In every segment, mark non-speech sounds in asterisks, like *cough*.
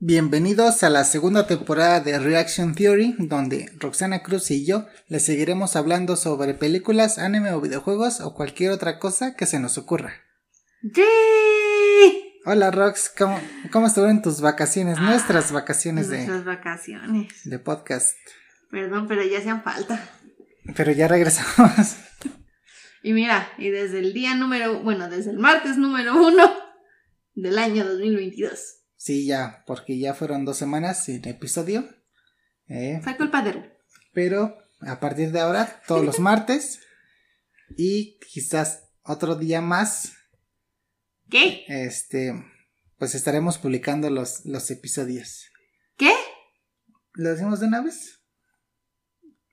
Bienvenidos a la segunda temporada de Reaction Theory, donde Roxana Cruz y yo les seguiremos hablando sobre películas, anime o videojuegos o cualquier otra cosa que se nos ocurra. ¡Sí! Hola Rox, ¿cómo, cómo estuvieron tus vacaciones? Nuestras vacaciones de, Nuestras vacaciones. de podcast. Perdón, pero ya hacían falta. Pero ya regresamos. Y mira, y desde el día número, bueno, desde el martes número uno del año 2022. Sí, ya, porque ya fueron dos semanas sin episodio. Eh, Fue culpa de pero a partir de ahora, todos los *laughs* martes. Y quizás otro día más ¿Qué? este, pues estaremos publicando los, los episodios. ¿Qué? ¿Lo decimos de una vez?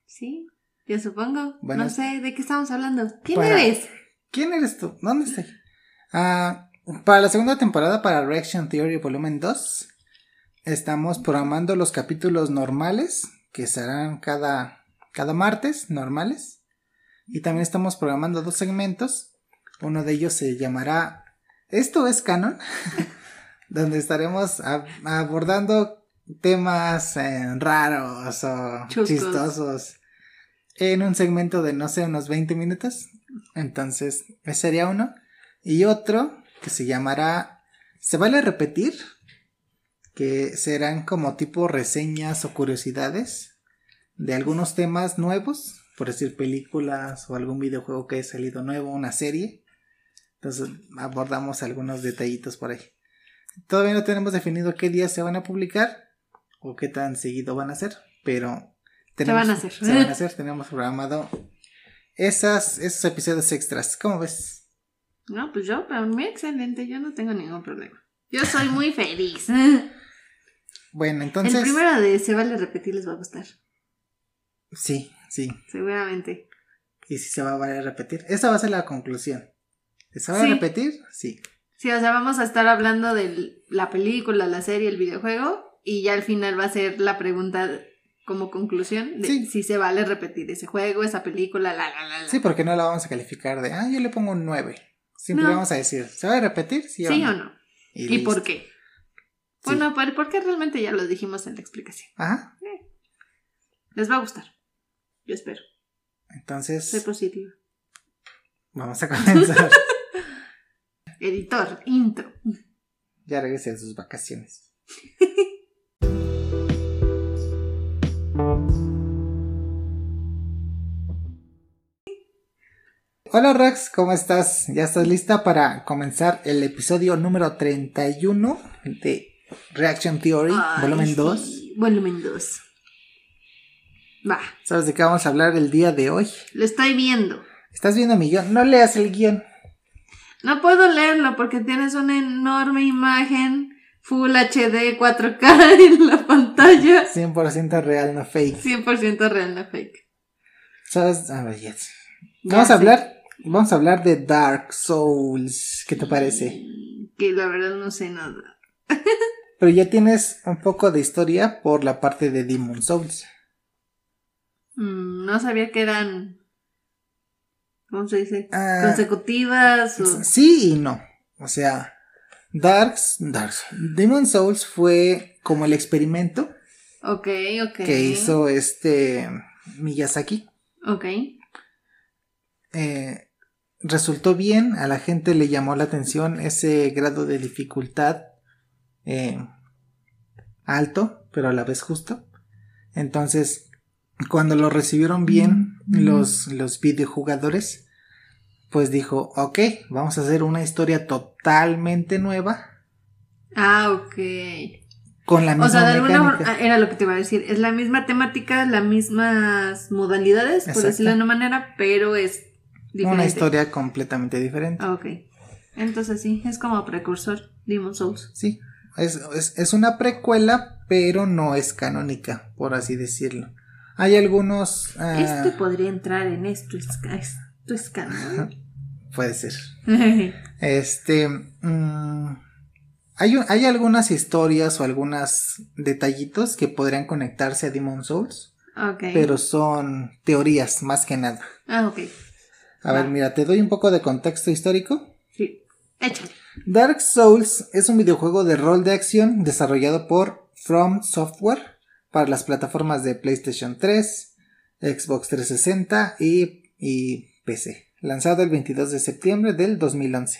Sí, yo supongo. Bueno, no sé, ¿de qué estamos hablando? ¿Quién para- eres? ¿Quién eres tú? ¿Dónde estoy? Ah, para la segunda temporada, para Reaction Theory Volumen 2, estamos programando los capítulos normales, que serán cada, cada martes, normales. Y también estamos programando dos segmentos. Uno de ellos se llamará Esto es Canon, *laughs* donde estaremos ab- abordando temas eh, raros o Chuscos. chistosos en un segmento de no sé, unos 20 minutos. Entonces, ese sería uno. Y otro que se llamará ¿Se vale repetir? Que serán como tipo reseñas o curiosidades de algunos temas nuevos, por decir películas o algún videojuego que haya salido nuevo, una serie. Entonces abordamos algunos detallitos por ahí. Todavía no tenemos definido qué días se van a publicar o qué tan seguido van a ser, pero van a hacer. Se van a hacer, tenemos programado esas, esos episodios extras. ¿Cómo ves? No, pues yo, para mí excelente, yo no tengo ningún problema. Yo *laughs* soy muy feliz. Bueno, entonces. El primero de Se vale repetir les va a gustar, Sí, sí. seguramente. Y si se va a valer repetir. Esa va a ser la conclusión. ¿Se va a Sí. repetir? Sí. Sí, o sea, vamos a estar hablando de la película, la serie, el videojuego, y ya al final va a ser la pregunta como conclusión de Sí. si se vale repetir ese juego, esa película, la, la, la, la. Sí, porque no la vamos a calificar de, ah, yo le pongo un 9. Siempre No. vamos a decir, ¿se va a repetir? Sí, ¿Sí o no? ¿Y, por qué? Bueno, por, porque realmente ya lo dijimos en la explicación. Ajá. Les va a gustar. Yo espero. Entonces, Soy positiva. vamos a comenzar. *laughs* Editor, intro. ya regresé de sus vacaciones. *laughs* Hola Rex, ¿cómo estás? ¿Ya estás lista para comenzar el episodio número 31 de Reaction Theory, Ay, volumen sí, 2? Volumen 2. Va, ¿Sabes de qué vamos a hablar el día de hoy? lo estoy viendo. ¿Estás viendo mi guion? No leas el guion. No puedo leerlo porque tienes una enorme imagen Full HD 4K *laughs* en la pantalla. 100% real, no fake. 100% real, no fake. ¿Sabes? A ver, yes. Vamos a hablar, vamos a hablar de Dark Souls. ¿Qué te parece? Que la verdad no sé nada. Pero ya tienes un poco de historia por la parte de Demon Souls. Mm, no sabía que eran. ¿Cómo se dice? Ah, Consecutivas o. Sí y no. O sea, Darks, Darks, Demon Souls fue como el experimento Ok, ok. que hizo este Miyazaki. Ok. Eh, resultó bien, a la gente le llamó la atención ese grado de dificultad eh, alto, pero a la vez justo. Entonces, cuando lo recibieron bien los, los videojugadores, pues dijo, ok, vamos a hacer una historia totalmente nueva Ah, ok. con la misma O sea, de alguna era lo que te iba a decir. Es la misma temática, las mismas modalidades, por decirlo de una manera, pero es diferente. una historia completamente diferente. Ah, ok. Entonces sí, es como precursor Demon Souls. Sí, es, es, es una precuela, pero no es canónica, por así decirlo. Hay algunos... ah, Este podría entrar en esto, es, esto es canon. Puede ser. *laughs* Este... mm, hay, un- hay algunas historias o algunos detallitos que podrían conectarse a Demon Souls, ok. pero son teorías más que nada. Ah, ok. A ver, mira, te doy un poco de contexto histórico. Sí. Échale. Dark Souls es un videojuego de rol de acción desarrollado por From Software para las plataformas de PlayStation 3, Xbox 360 y, y PC, lanzado el 22 de septiembre del 2011.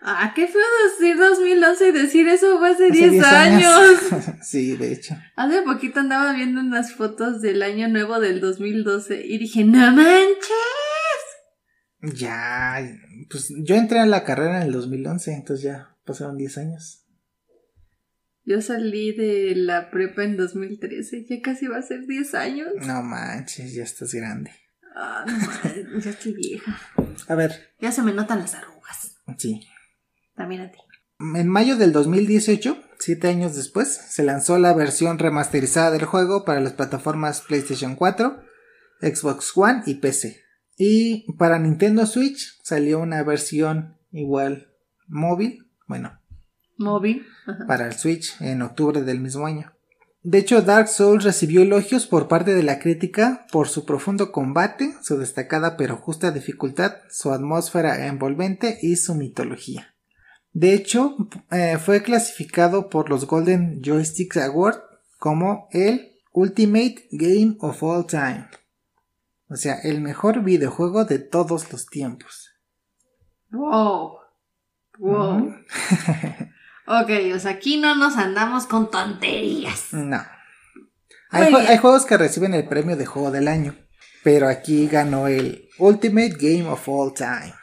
Ah, qué feo decir 2011 y decir eso fue hace 10 años. *laughs* *laughs* sí, de hecho. Hace poquito andaba viendo unas fotos del año nuevo del 2012 y dije, no manches. Ya, pues yo entré a la carrera en el 2011, entonces ya pasaron 10 años. Yo salí de la prepa en 2013, ya casi va a ser 10 años. No manches, ya estás grande. Ah, no manches, ya estoy vieja. A ver. Ya se me notan las arrugas. Sí. También a ti. En mayo del 2018, siete años después, se lanzó la versión remasterizada del juego para las plataformas PlayStation 4, Xbox One y PC. Y para Nintendo Switch salió una versión igual móvil, bueno, móvil para el Switch en octubre del mismo año. De hecho, Dark Souls recibió elogios por parte de la crítica por su profundo combate, su destacada pero justa dificultad, su atmósfera envolvente y su mitología. De hecho, eh, fue clasificado por los Golden Joysticks Award como el Ultimate Game of All Time. O sea, el mejor videojuego de todos los tiempos. Wow. Wow. *laughs* ok, o sea, aquí no nos andamos con tonterías. No. Hay, hay, juegos que reciben el premio de juego del año, pero aquí ganó el Ultimate Game of All Time.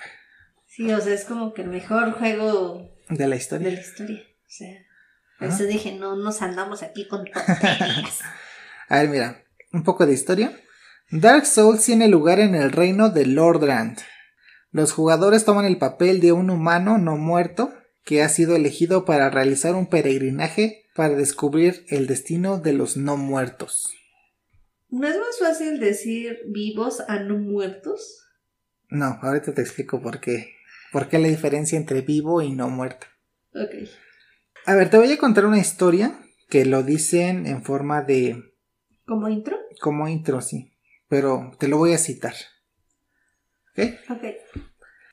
Sí, o sea, es como que el mejor juego de la historia. De la historia. O sea, por eso dije, no nos andamos aquí con tonterías. *laughs* A ver, mira, un poco de historia. Dark Souls tiene lugar en el reino de Lordrand. Los jugadores toman el papel de un humano no muerto que ha sido elegido para realizar un peregrinaje para descubrir el destino de los no muertos. ¿No es más fácil decir vivos a no muertos? No, ahorita te explico por qué. ¿Por qué la diferencia entre vivo y no muerto? Ok. A ver, te voy a contar una historia que lo dicen en forma de... ¿Como intro? Como intro, sí pero te lo voy a citar. ¿Ok?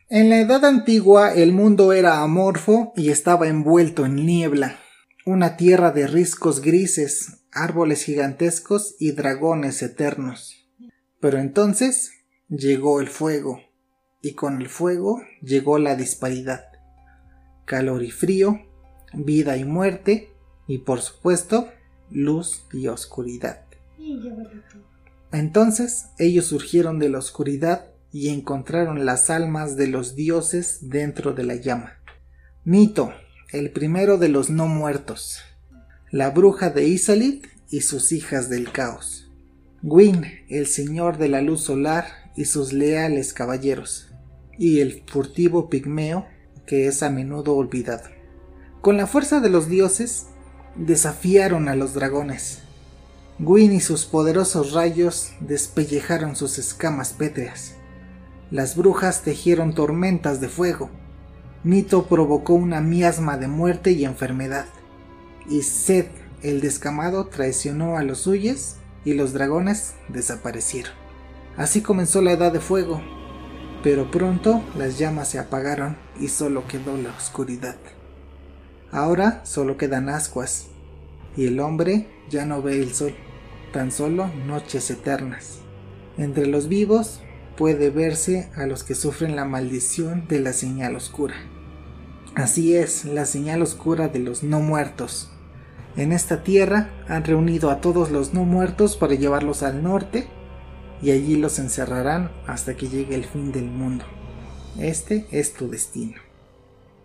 En la Edad Antigua el mundo era amorfo y estaba envuelto en niebla, una tierra de riscos grises, árboles gigantescos y dragones eternos. Pero entonces llegó el fuego, y con el fuego llegó la disparidad. Calor y frío, vida y muerte, y por supuesto, luz y oscuridad. Entonces ellos surgieron de la oscuridad y encontraron las almas de los dioses dentro de la llama. Nito, el primero de los no muertos. La bruja de Isalith y sus hijas del caos. Gwyn, el señor de la luz solar y sus leales caballeros. Y el furtivo pigmeo que es a menudo olvidado. Con la fuerza de los dioses, desafiaron a los dragones Gwyn y sus poderosos rayos despellejaron sus escamas pétreas. Las brujas tejieron tormentas de fuego. Nito provocó una miasma de muerte y enfermedad. Y Seth, el descamado, traicionó a los suyos y los dragones desaparecieron. Así comenzó la edad de fuego, pero pronto las llamas se apagaron y solo quedó la oscuridad. Ahora solo quedan ascuas y el hombre ya no ve el sol tan solo noches eternas. Entre los vivos puede verse a los que sufren la maldición de la señal oscura. Así es, la señal oscura de los no muertos. En esta tierra han reunido a todos los no muertos para llevarlos al norte y allí los encerrarán hasta que llegue el fin del mundo. Este es tu destino.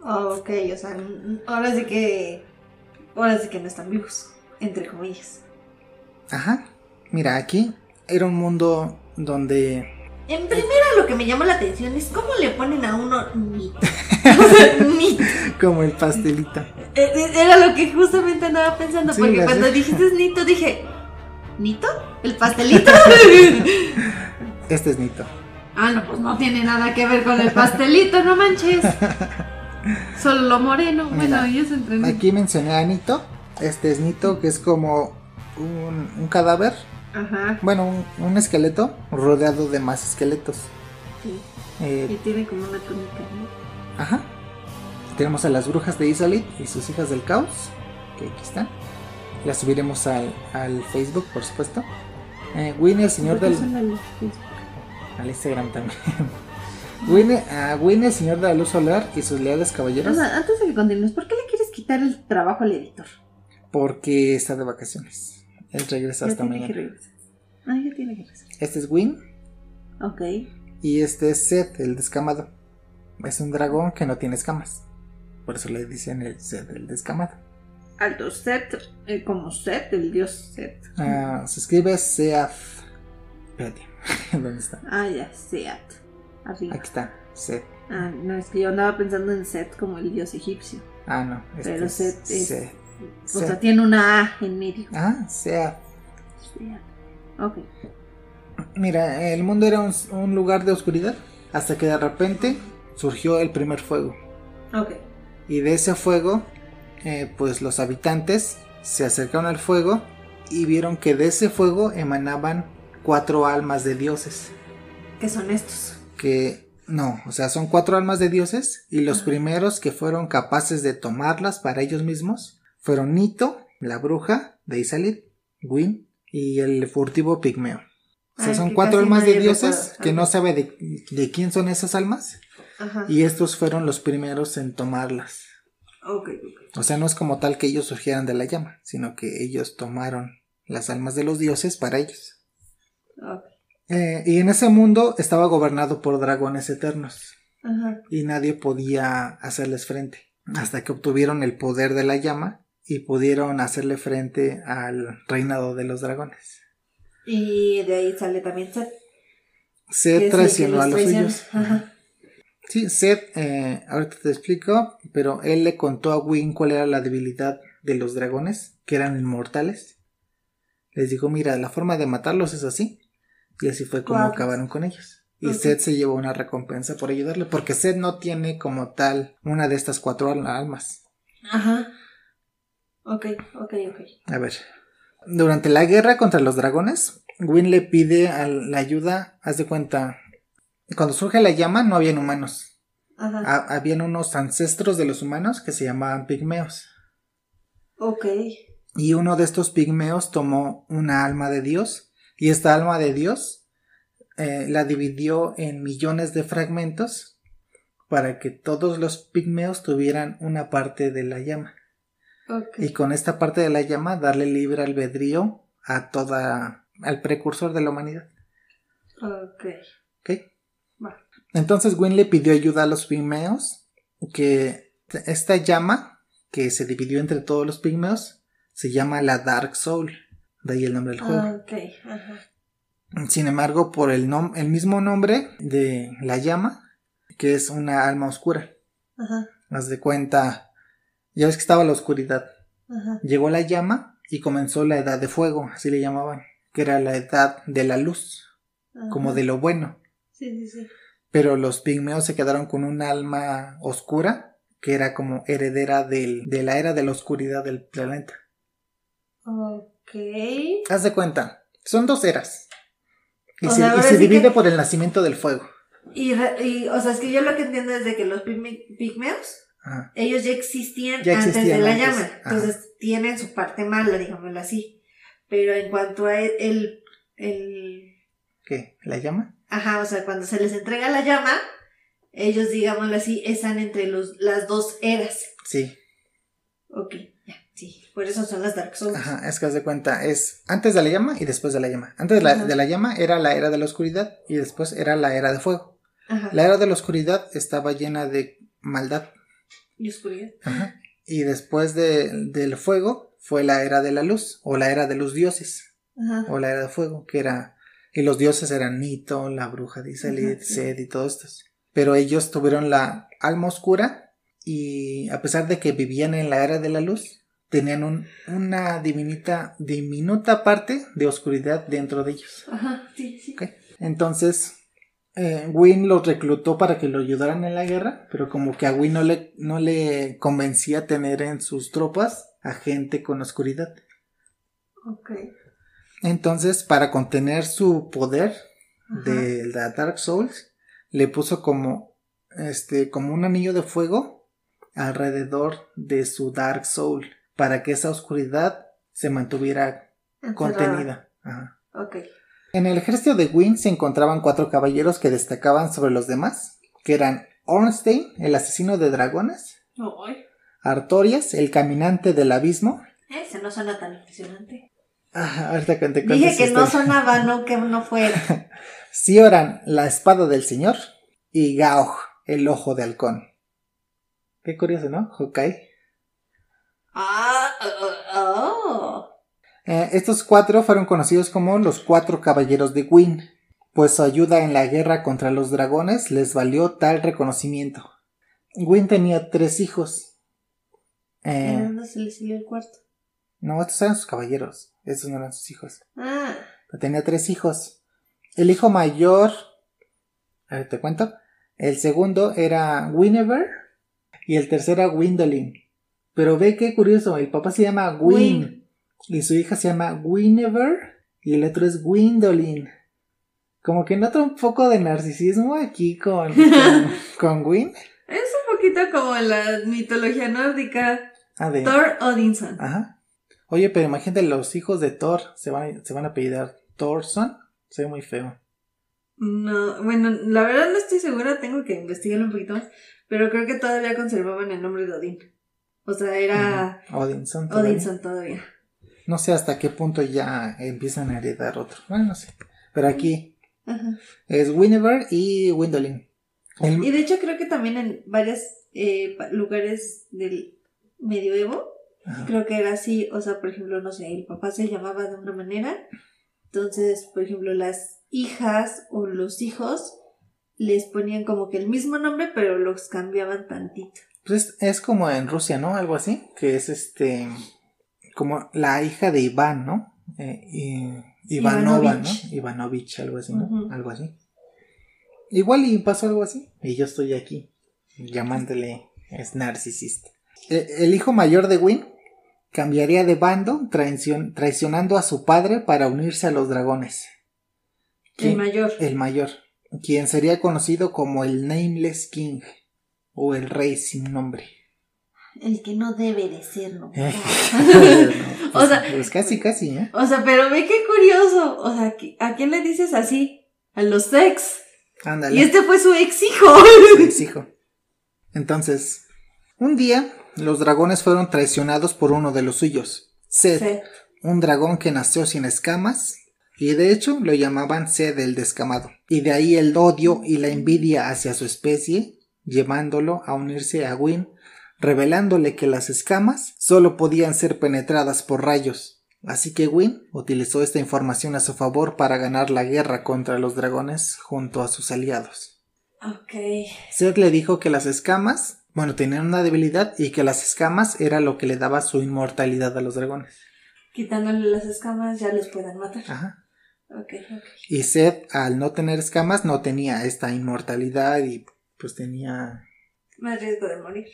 Oh, ok, o sea, ahora sí que. Ahora sí que no están vivos, entre comillas. Ajá. Mira, aquí era un mundo donde... En primera lo que me llamó la atención es cómo le ponen a uno nito. *laughs* *laughs* Como el pastelito. E, e, era lo que justamente andaba pensando, porque cuando dijiste nito dije, ¿nito? ¿El pastelito? *laughs* este es nito. Ah, no, pues no tiene nada que ver con el pastelito, no manches. Solo lo moreno. bueno, se entrenó. Aquí mencioné a Nito. Este es Nito, que es como un, cadáver. Bueno, un, esqueleto rodeado de más esqueletos. Sí. Eh, y tiene como una túnica, Ajá. tenemos a las brujas de Isolit y sus hijas del caos, que aquí están. Las subiremos al, al Facebook, por supuesto. Eh, Winnie, el señor del. Al Instagram también. *laughs* Winnie, a Winnie, el señor de la luz solar y sus leales caballeros. O sea, antes de que continúes, ¿por qué le quieres quitar el trabajo al editor? Porque está de vacaciones. Él regresa Ya hasta mañana. Ah, ya tiene que regresar. Este es Win Ok. y este es Seth, el descamado. Es un dragón que no tiene escamas. Por eso le dicen el Seth, el descamado. Alto Set, eh, como Set, el dios Set. Ah, se escribe Seath. Espérate, *laughs* ¿dónde está? Ah, ya, Seat. Arriba. Aquí está, Seth. Ah, no, es que yo andaba pensando en Set como el dios egipcio. Ah, no. Este Pero Set es- Seth. O sea, Set. tiene una A en medio. Ah, Seath. Seat. Ok. Mira, el mundo era un, un lugar de oscuridad hasta que de repente surgió el primer fuego. Ok. Y de ese fuego, eh, pues los habitantes se acercaron al fuego y vieron que de ese fuego emanaban cuatro almas de dioses. ¿Qué son estos? Que no, o sea, son cuatro almas de dioses y los primeros que fueron capaces de tomarlas para ellos mismos fueron Nito, la bruja de Isalit, Gwyn y el furtivo pigmeo. O sea, Ay, son cuatro almas de dioses que no sabe de, de quién son esas almas Ajá. y estos fueron los primeros en tomarlas. O sea, no es como tal que ellos surgieran de la llama, sino que ellos tomaron las almas de los dioses para ellos. Eh, y en ese mundo estaba gobernado por dragones eternos Ajá. y nadie podía hacerles frente hasta que obtuvieron el poder de la llama y pudieron hacerle frente al reinado de los dragones. Y de ahí sale también Seth que traicionó a los suyos. Ajá. Sí, Seth, eh, ahorita te explico, pero él le contó a Win cuál era la debilidad de los dragones, que eran inmortales. Les dijo, mira, la forma de matarlos es así. Y así fue como acabaron con ellos. Y Ok. Seth se llevó una recompensa por ayudarle, porque Seth no tiene como tal una de estas cuatro al- almas. Ajá. Ok, ok, ok. A ver. Durante la guerra contra los dragones, Win le pide a la ayuda, haz de cuenta, cuando surge la llama no habían humanos. Ajá. Ha- habían unos ancestros de los humanos que se llamaban pigmeos. Ok. Y uno de estos pigmeos tomó una alma de Dios. Y esta alma de Dios eh, la dividió en millones de fragmentos para que todos los pigmeos tuvieran una parte de la llama. Ok. Y con esta parte de la llama darle libre albedrío a toda al precursor de la humanidad. Ok. ¿Ok? Entonces Gwen le pidió ayuda a los pigmeos, que esta llama, que se dividió entre todos los pigmeos, se llama la Dark Soul, de ahí el nombre del juego. Ajá. Sin embargo, por el, nom- el mismo nombre de la llama, que es una alma oscura, Ajá. haz de cuenta, ya ves que estaba la oscuridad, Ajá. llegó la llama y comenzó la edad de fuego, así le llamaban, que era la edad de la luz, como de lo bueno. Sí, sí, sí. Pero los pigmeos se quedaron con un alma oscura que era como heredera del- de la era de la oscuridad del planeta. Ok. Haz de cuenta, son dos eras. Y O se, sea, y ahora se sí divide que- por el nacimiento del fuego. Y, y, o sea, es que yo lo que entiendo es de que los pigme- pigmeos, Ajá. ellos ya existían Ya antes de la antes, llama. ajá. Entonces tienen su parte mala, digámoslo así. Pero en cuanto a el, el- ¿Qué? ¿La llama? Ajá, o sea, cuando se les entrega la llama, ellos, digámoslo así, están entre los, las dos eras. Sí. Ok, ya, sí. Por eso son las Dark Souls. Ajá, es que haz de cuenta, es antes de la llama y después de la llama. Antes de la, de la llama era la era de la oscuridad y después era la era de fuego. Ajá. La era de la oscuridad estaba llena de maldad. Y oscuridad. Ajá. Y después de, del fuego fue la era de la luz o la era de los dioses. Ajá. o la era de fuego, que era. Y los dioses eran Nito, la bruja de sí. Sed y todos estos. Pero ellos tuvieron la alma oscura y a pesar de que vivían en la era de la luz, tenían un- una divinita, diminuta parte de oscuridad dentro de ellos. Ajá, sí, sí. Ok. Entonces, eh, Win los reclutó para que lo ayudaran en la guerra, pero como que a Win no le, no le convencía tener en sus tropas a gente con oscuridad. Ok. Entonces, para contener su poder Ajá. de la Dark Souls, le puso como este como un anillo de fuego alrededor de su Dark Soul para que esa oscuridad se mantuviera Encerrada. contenida. Ajá. Ok. En el ejército de Gwyn se encontraban cuatro caballeros que destacaban sobre los demás, que eran Ornstein, el asesino de dragones. Artorias, el caminante del abismo. Ese no suena tan impresionante. Ah, *laughs* ahorita que te Dije que no sonaba, no que no fuera. *laughs* Sioran, la espada del señor, y Gaog, el ojo de halcón. Qué curioso, ¿no? Hokai. Ah, oh, oh. Eh, estos cuatro fueron conocidos como los cuatro caballeros de Gwyn, pues su ayuda en la guerra contra los dragones les valió tal reconocimiento. Gwyn tenía tres hijos. ¿De Eh, dónde se le salió el cuarto? No, estos eran sus caballeros, estos no eran sus hijos. Ah, Pero tenía tres hijos. El hijo mayor, a ver, te cuento. El segundo era Guinevere y el tercero era Gwendolyn. Pero ve qué curioso, el papá se llama Gwyn. y su hija se llama Guinevere y el otro es Gwendolyn. Como que nota un poco de narcisismo aquí con, con, *laughs* con Gwyn. es un poquito como la mitología nórdica. Ah, de- Thor Odinson. Ajá. Oye, pero imagínate, los hijos de Thor se van, se van a apellidar Thorson. Se ve muy feo. No, bueno, la verdad no estoy segura, tengo que investigarlo un poquito más, pero creo que todavía conservaban el nombre de Odín. O sea, era. Odinson. todavía. Odinson todavía. No sé hasta qué punto ya empiezan a heredar otro. Bueno, no sé. Pero aquí es Guinevere y Gwendolyn. El- Y de hecho creo que también en varios lugares del medioevo, Ajá. creo que era así, o sea, por ejemplo, no sé, el papá se llamaba de una manera, entonces, por ejemplo, las hijas o los hijos les ponían como que el mismo nombre, pero los cambiaban tantito. Pues es, es como en Rusia, ¿no? Algo así. Que es este. Como la hija de Iván, ¿no? Eh, y- Ivanova, ¿no? Ivanovich. Algo así, ¿no? Algo así. Igual y pasó algo así. Y yo estoy aquí llamándole es narcisista. Eh, El hijo mayor de Win cambiaría de bando traicion- traicionando a su padre para unirse a los dragones. El mayor. El mayor, quien sería conocido como el Nameless King o el rey sin nombre. El que no debe de ser, *laughs* *laughs* ¿no? No, O pues, sea- pues casi, casi, ¿eh? O sea, pero ve qué curioso. O sea, ¿qui- ¿a quién le dices así? A los ex. Ándale. Y este fue su ex hijo. su exijo. *laughs* Entonces, un día los dragones fueron traicionados por uno de los suyos, Seth, Sí. un dragón que nació sin escamas y de hecho lo llamaban Seth el descamado. Y de ahí el odio y la envidia hacia su especie, llevándolo a unirse a Gwyn, revelándole que las escamas solo podían ser penetradas por rayos. Así que Gwyn utilizó esta información a su favor para ganar la guerra contra los dragones junto a sus aliados. Ok. Seth le dijo que las escamas, bueno, tenían una debilidad y que las escamas era lo que le daba su inmortalidad a los dragones. Quitándole las escamas ya los puedan matar. Ajá. Ok, ok. Y Seth, al no tener escamas, no tenía esta inmortalidad y pues tenía... Más riesgo de morir.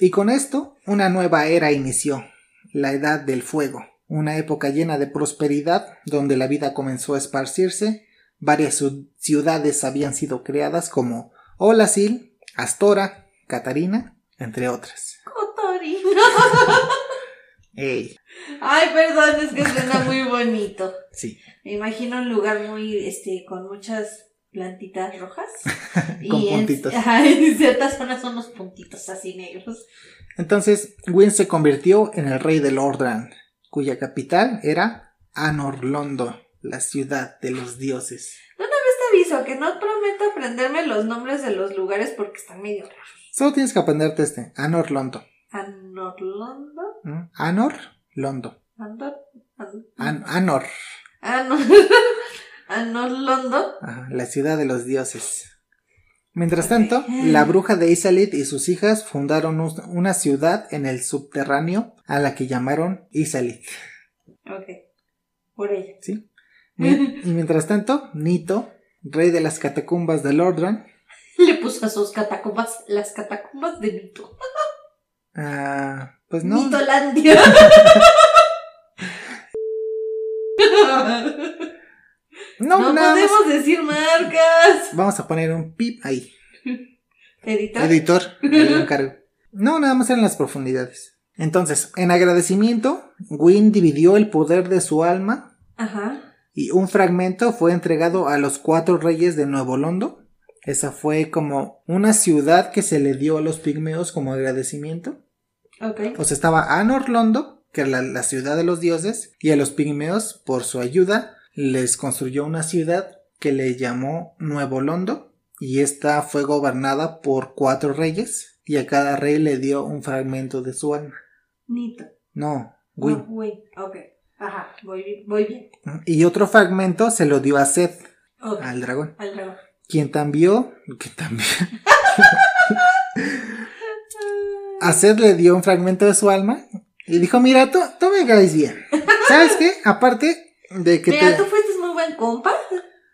Y con esto, una nueva era inició, la Edad del Fuego, una época llena de prosperidad donde la vida comenzó a esparcirse, varias ciu- ciudades habían sido creadas como Olasil, Astora, Catarina, entre otras. Cotorino. Ey, Ay, perdón, es que suena muy bonito. sí. Me imagino un lugar muy, este, con muchas plantitas rojas. *laughs* Con y en- puntitos. *laughs* ajá, en ciertas zonas son unos puntitos así negros. Entonces, Gwyn se convirtió en el rey de Lordran, cuya capital era Anor Londo, la ciudad de los dioses. Una vez te aviso que no prometo aprenderme los nombres de los lugares porque están medio raros. Solo tienes que aprenderte este, Anor Londo. ¿Mm? Anor Londo. Andor. An- An- Anor, Anor. *laughs* Ajá, la ciudad de los dioses. Mientras tanto, la bruja de Isalith y sus hijas fundaron un- una ciudad en el subterráneo a la que llamaron Isalith. Ok. Por ella. ¿sí? Y mientras tanto, Nito, rey de las catacumbas de Lordran, *laughs* Le puso a sus catacumbas las catacumbas de Nito. ah, pues no, Nitolandia. *laughs* no, No, más. podemos decir marcas. Vamos a poner un pip ahí. *laughs* Editor. Editor, encargo. No, nada más eran las profundidades. Entonces, en agradecimiento, Gwyn dividió el poder de su alma Ajá. y un fragmento fue entregado a los cuatro reyes de Nuevo Londo. Esa fue como una ciudad que se le dio a los pigmeos como agradecimiento. Ok. O sea, estaba Anor Londo, que era la, la ciudad de los dioses, y a los pigmeos, por su ayuda, les construyó una ciudad que le llamó Nuevo Londo, y esta fue gobernada por cuatro reyes, y a cada rey le dio un fragmento de su alma. Nito. No, Gwyn. Ah, Gwyn. Ok. Ajá. Voy, voy bien. Y otro fragmento se lo dio a Seth, Ok. al dragón, Al dragón. Quien también, que también, *laughs* a Seth le dio un fragmento de su alma, y dijo, mira, tú, tú me caes bien. ¿Sabes qué? Aparte de que Mira, te... tú fuiste muy buen compa.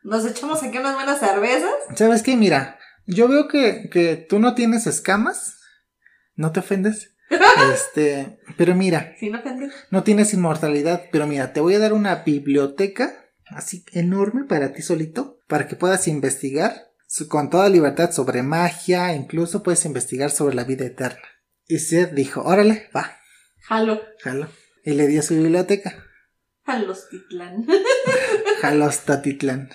Nos echamos aquí unas buenas cervezas. ¿Sabes qué? Mira, yo veo que, que tú no tienes escamas. ¿No te ofendes? *laughs* Este, pero mira, Sin ofender. no tienes inmortalidad, pero mira, te voy a dar una biblioteca así enorme para ti solito, para que puedas investigar con toda libertad sobre magia, incluso puedes investigar sobre la vida eterna. Y Seth dijo, órale, va, Jalo. jalo. Y le dio su biblioteca. Jalos Titlán. *laughs* Jalostatitlán.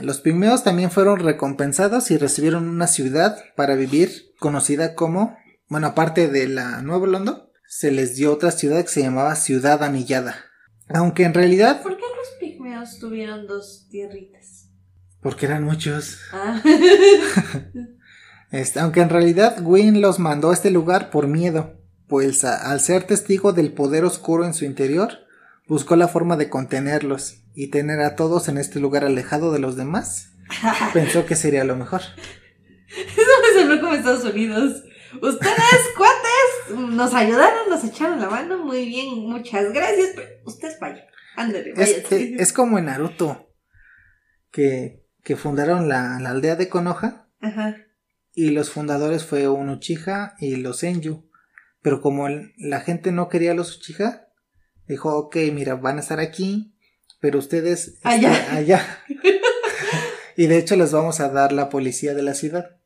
Los pigmeos también fueron recompensados y recibieron una ciudad para vivir conocida como, bueno, aparte de la Nuevo Londo, se les dio otra ciudad que se llamaba Ciudad Anillada. Aunque en realidad, ¿Por qué los pigmeos tuvieron dos tierritas? Porque eran muchos, Ah. *laughs* este, aunque en realidad Gwyn los mandó a este lugar por miedo, pues a- al ser testigo del poder oscuro en su interior, buscó la forma de contenerlos y tener a todos en este lugar alejado de los demás. *laughs* Pensó que sería lo mejor. Eso me sonó como Estados Unidos. Ustedes, *laughs* cuates, nos ayudaron, nos echaron la mano. Muy bien, muchas gracias. Pero. Ándale, Es, váyanse. es- es como en Naruto, que, que fundaron la, la aldea de Konoha Ajá. y los fundadores fue un Uchiha y los Senju. Pero como el- la gente no quería a los Uchiha, dijo, ok, mira, van a estar aquí, pero ustedes Allá. allá. *laughs* y de hecho les vamos a dar la policía de la ciudad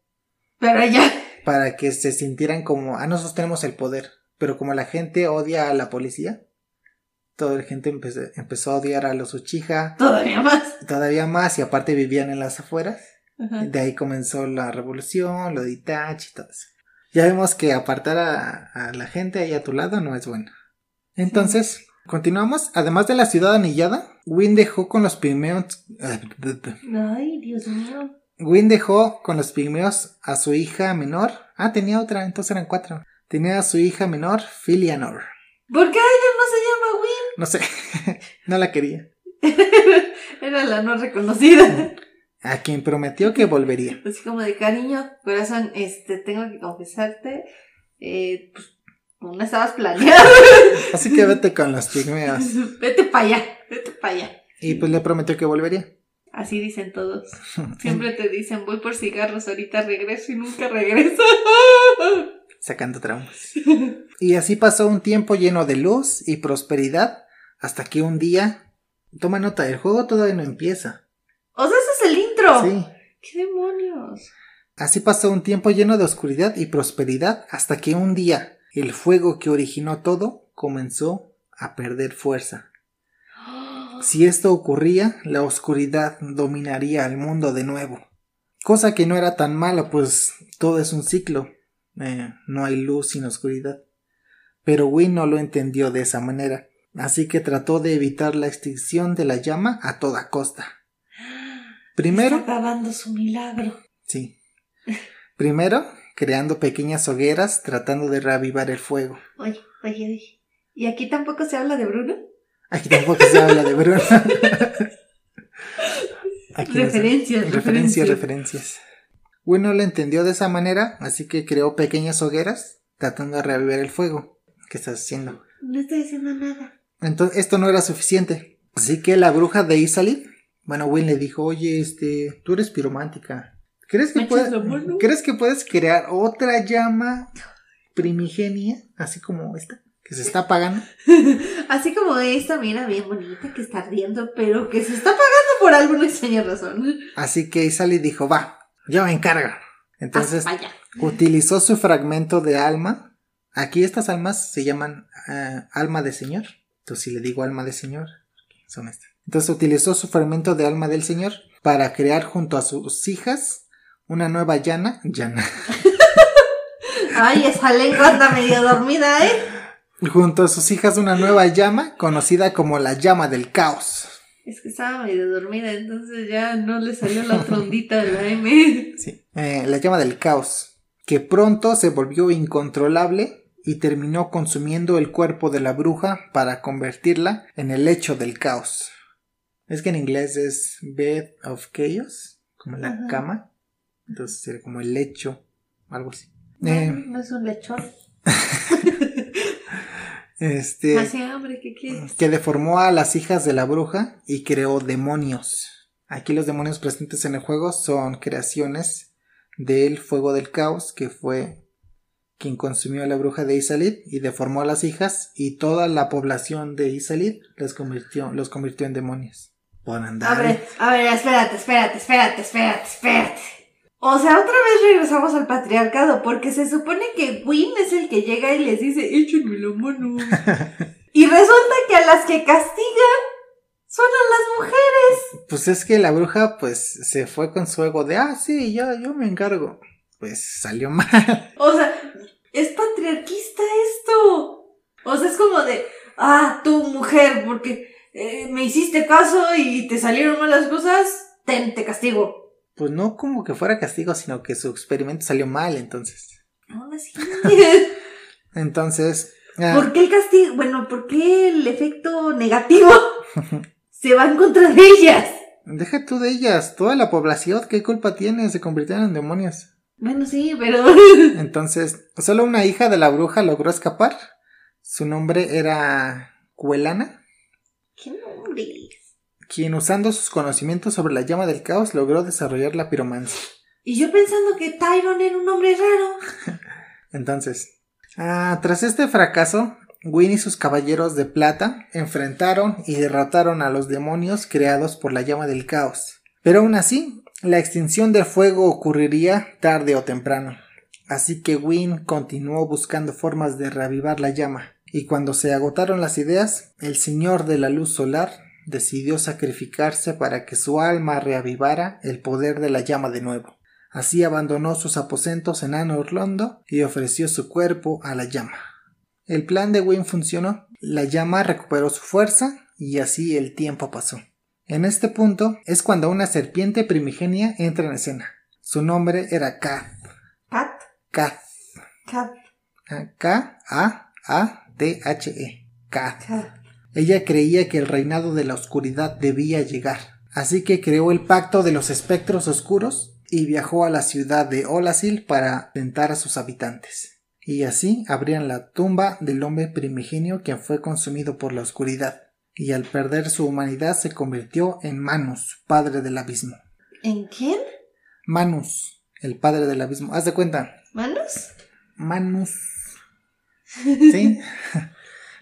Pero ya. para que se sintieran como, ah, nosotros tenemos el poder. Pero como la gente odia a la policía, toda la gente empezó, empezó a odiar a los Uchiha Todavía más. todavía más y aparte vivían en las afueras. Ajá. De ahí comenzó la revolución, lo de Itachi y todo eso. Ya vemos que apartar a, a la gente ahí a tu lado no es bueno. Entonces, continuamos. Además de la ciudad anillada, Win dejó con los pigmeos. Ay, Dios mío. Win dejó con los pigmeos a su hija menor. Ah, tenía otra, entonces eran cuatro. Tenía a su hija menor, Filianor. ¿Por qué ella no se llama Win? No sé, *laughs* no la quería. Era la no reconocida. A quien prometió que volvería. Así como de cariño, corazón, este, tengo que confesarte, eh, pues, no estabas planeado. *laughs* Así que vete con los pigmeos. *laughs* vete para allá, vete para allá. Y pues le prometió que volvería. Así dicen todos. Siempre te dicen, voy por cigarros, ahorita regreso y nunca regreso. Sacando traumas. Y así pasó un tiempo lleno de luz y prosperidad hasta que un día... Toma nota, el juego todavía no empieza. o sea, ese es el intro. Sí. ¿Qué demonios? Así pasó un tiempo lleno de oscuridad y prosperidad hasta que un día el fuego que originó todo comenzó a perder fuerza. Si esto ocurría, la oscuridad dominaría al mundo de nuevo. Cosa que no era tan mala, pues todo es un ciclo. Eh, no hay luz sin oscuridad. Pero Win no lo entendió de esa manera, así que trató de evitar la extinción de la llama a toda costa. Primero, Está acabando su milagro. sí. Primero, creando pequeñas hogueras tratando de reavivar el fuego. Oye, oye, oye. ¿Y aquí tampoco se habla de Bruno? Aquí tampoco se habla de Bruno. *laughs* Aquí Referencias, referencias, referencias. Referencias. Bueno, lo entendió de esa manera, así que creó pequeñas hogueras tratando de reavivar el fuego. ¿Qué estás haciendo? No estoy haciendo nada. Entonces, esto no era suficiente. Así que la bruja de Isalith, bueno, Win le dijo, oye, este, tú eres piromántica. ¿Crees que, ¿Me puedes? ¿Crees que puedes crear otra llama primigenia, así como esta, que se está apagando? *laughs* Así como esta, mira, bien bonita, que está ardiendo, pero que se está apagando por alguna extraña razón. Así que Isalith dijo, va, yo me encargo. Entonces, Ah, utilizó su fragmento de alma Aquí estas almas se llaman eh, alma de Señor. Entonces, si le digo alma de Señor, son estas. Entonces utilizó su fragmento de alma del Señor para crear junto a sus hijas una nueva llana. Llana. *laughs* Ay, esa lengua anda medio dormida, ¿eh? Junto a sus hijas una nueva llama conocida como la llama del caos. Es que estaba medio dormida, entonces ya no le salió la *laughs* otra ondita de la M. Sí, eh, la llama del caos, que pronto se volvió incontrolable y terminó consumiendo el cuerpo de la bruja para convertirla en el lecho del caos. Es que en inglés es bed of chaos, como la Ajá. cama. Entonces sería como el lecho, algo así. No, Eh, no es un lechón. *laughs* este, Así, hombre, ¿qué quieres? que deformó a las hijas de la bruja y creó demonios. Aquí los demonios presentes en el juego son creaciones del fuego del caos, que fue quien consumió a la bruja de Isalid y deformó a las hijas, y toda la población de Isalid los convirtió, los convirtió en demonios. Por andar. A ver, a ver, espérate, espérate, espérate, espérate, espérate. O sea, otra vez regresamos al patriarcado, porque se supone que Win es el que llega y les dice, échenme la mano. *laughs* y resulta que a las que castigan son a las mujeres. Pues es que la bruja pues se fue con su ego de, ah, sí, yo, yo me encargo. Pues salió mal. *laughs* O sea, es patriarquista esto. O sea, es como de, ah, tú mujer, porque eh, me hiciste caso y te salieron malas cosas, ten, te castigo. Pues no como que fuera castigo, sino que su experimento salió mal, entonces. Aún así. *laughs* Entonces, ah, ¿Por qué el castigo? Bueno, ¿por qué el efecto negativo *laughs* se va en contra de ellas? deja tú de ellas, toda la población, ¿qué culpa tiene? Se convirtieron en demonios. Bueno, sí, pero. *laughs* Entonces, solo una hija de la bruja logró escapar. Su nombre era Cuelana. Quien usando sus conocimientos sobre la llama del caos logró desarrollar la piromancia. Y yo pensando que Tyron era un hombre raro. *laughs* Entonces, ah, tras este fracaso, Win y sus caballeros de plata enfrentaron y derrotaron a los demonios creados por la llama del caos. Pero aún así, la extinción del fuego ocurriría tarde o temprano. Así que Win continuó buscando formas de reavivar la llama. Y cuando se agotaron las ideas, el Señor de la Luz Solar decidió sacrificarse para que su alma reavivara el poder de la llama de nuevo. Así abandonó sus aposentos en Anorlondo y ofreció su cuerpo a la llama. El plan de Wayne funcionó, la llama recuperó su fuerza y así el tiempo pasó. En este punto es cuando una serpiente primigenia entra en escena. Su nombre era Kath. Cat. Kath. Cat. K-A-A-T-H-E. Kath. Ella creía que el reinado de la oscuridad debía llegar, así que creó el pacto de los espectros oscuros y viajó a la ciudad de Olasil para tentar a sus habitantes. Y así abrían la tumba del hombre primigenio quien fue consumido por la oscuridad, y al perder su humanidad se convirtió en Manus, padre del abismo. ¿En quién? Manus, el padre del abismo. Haz de cuenta, ¿Manos? Manus. *laughs* ¿Sí?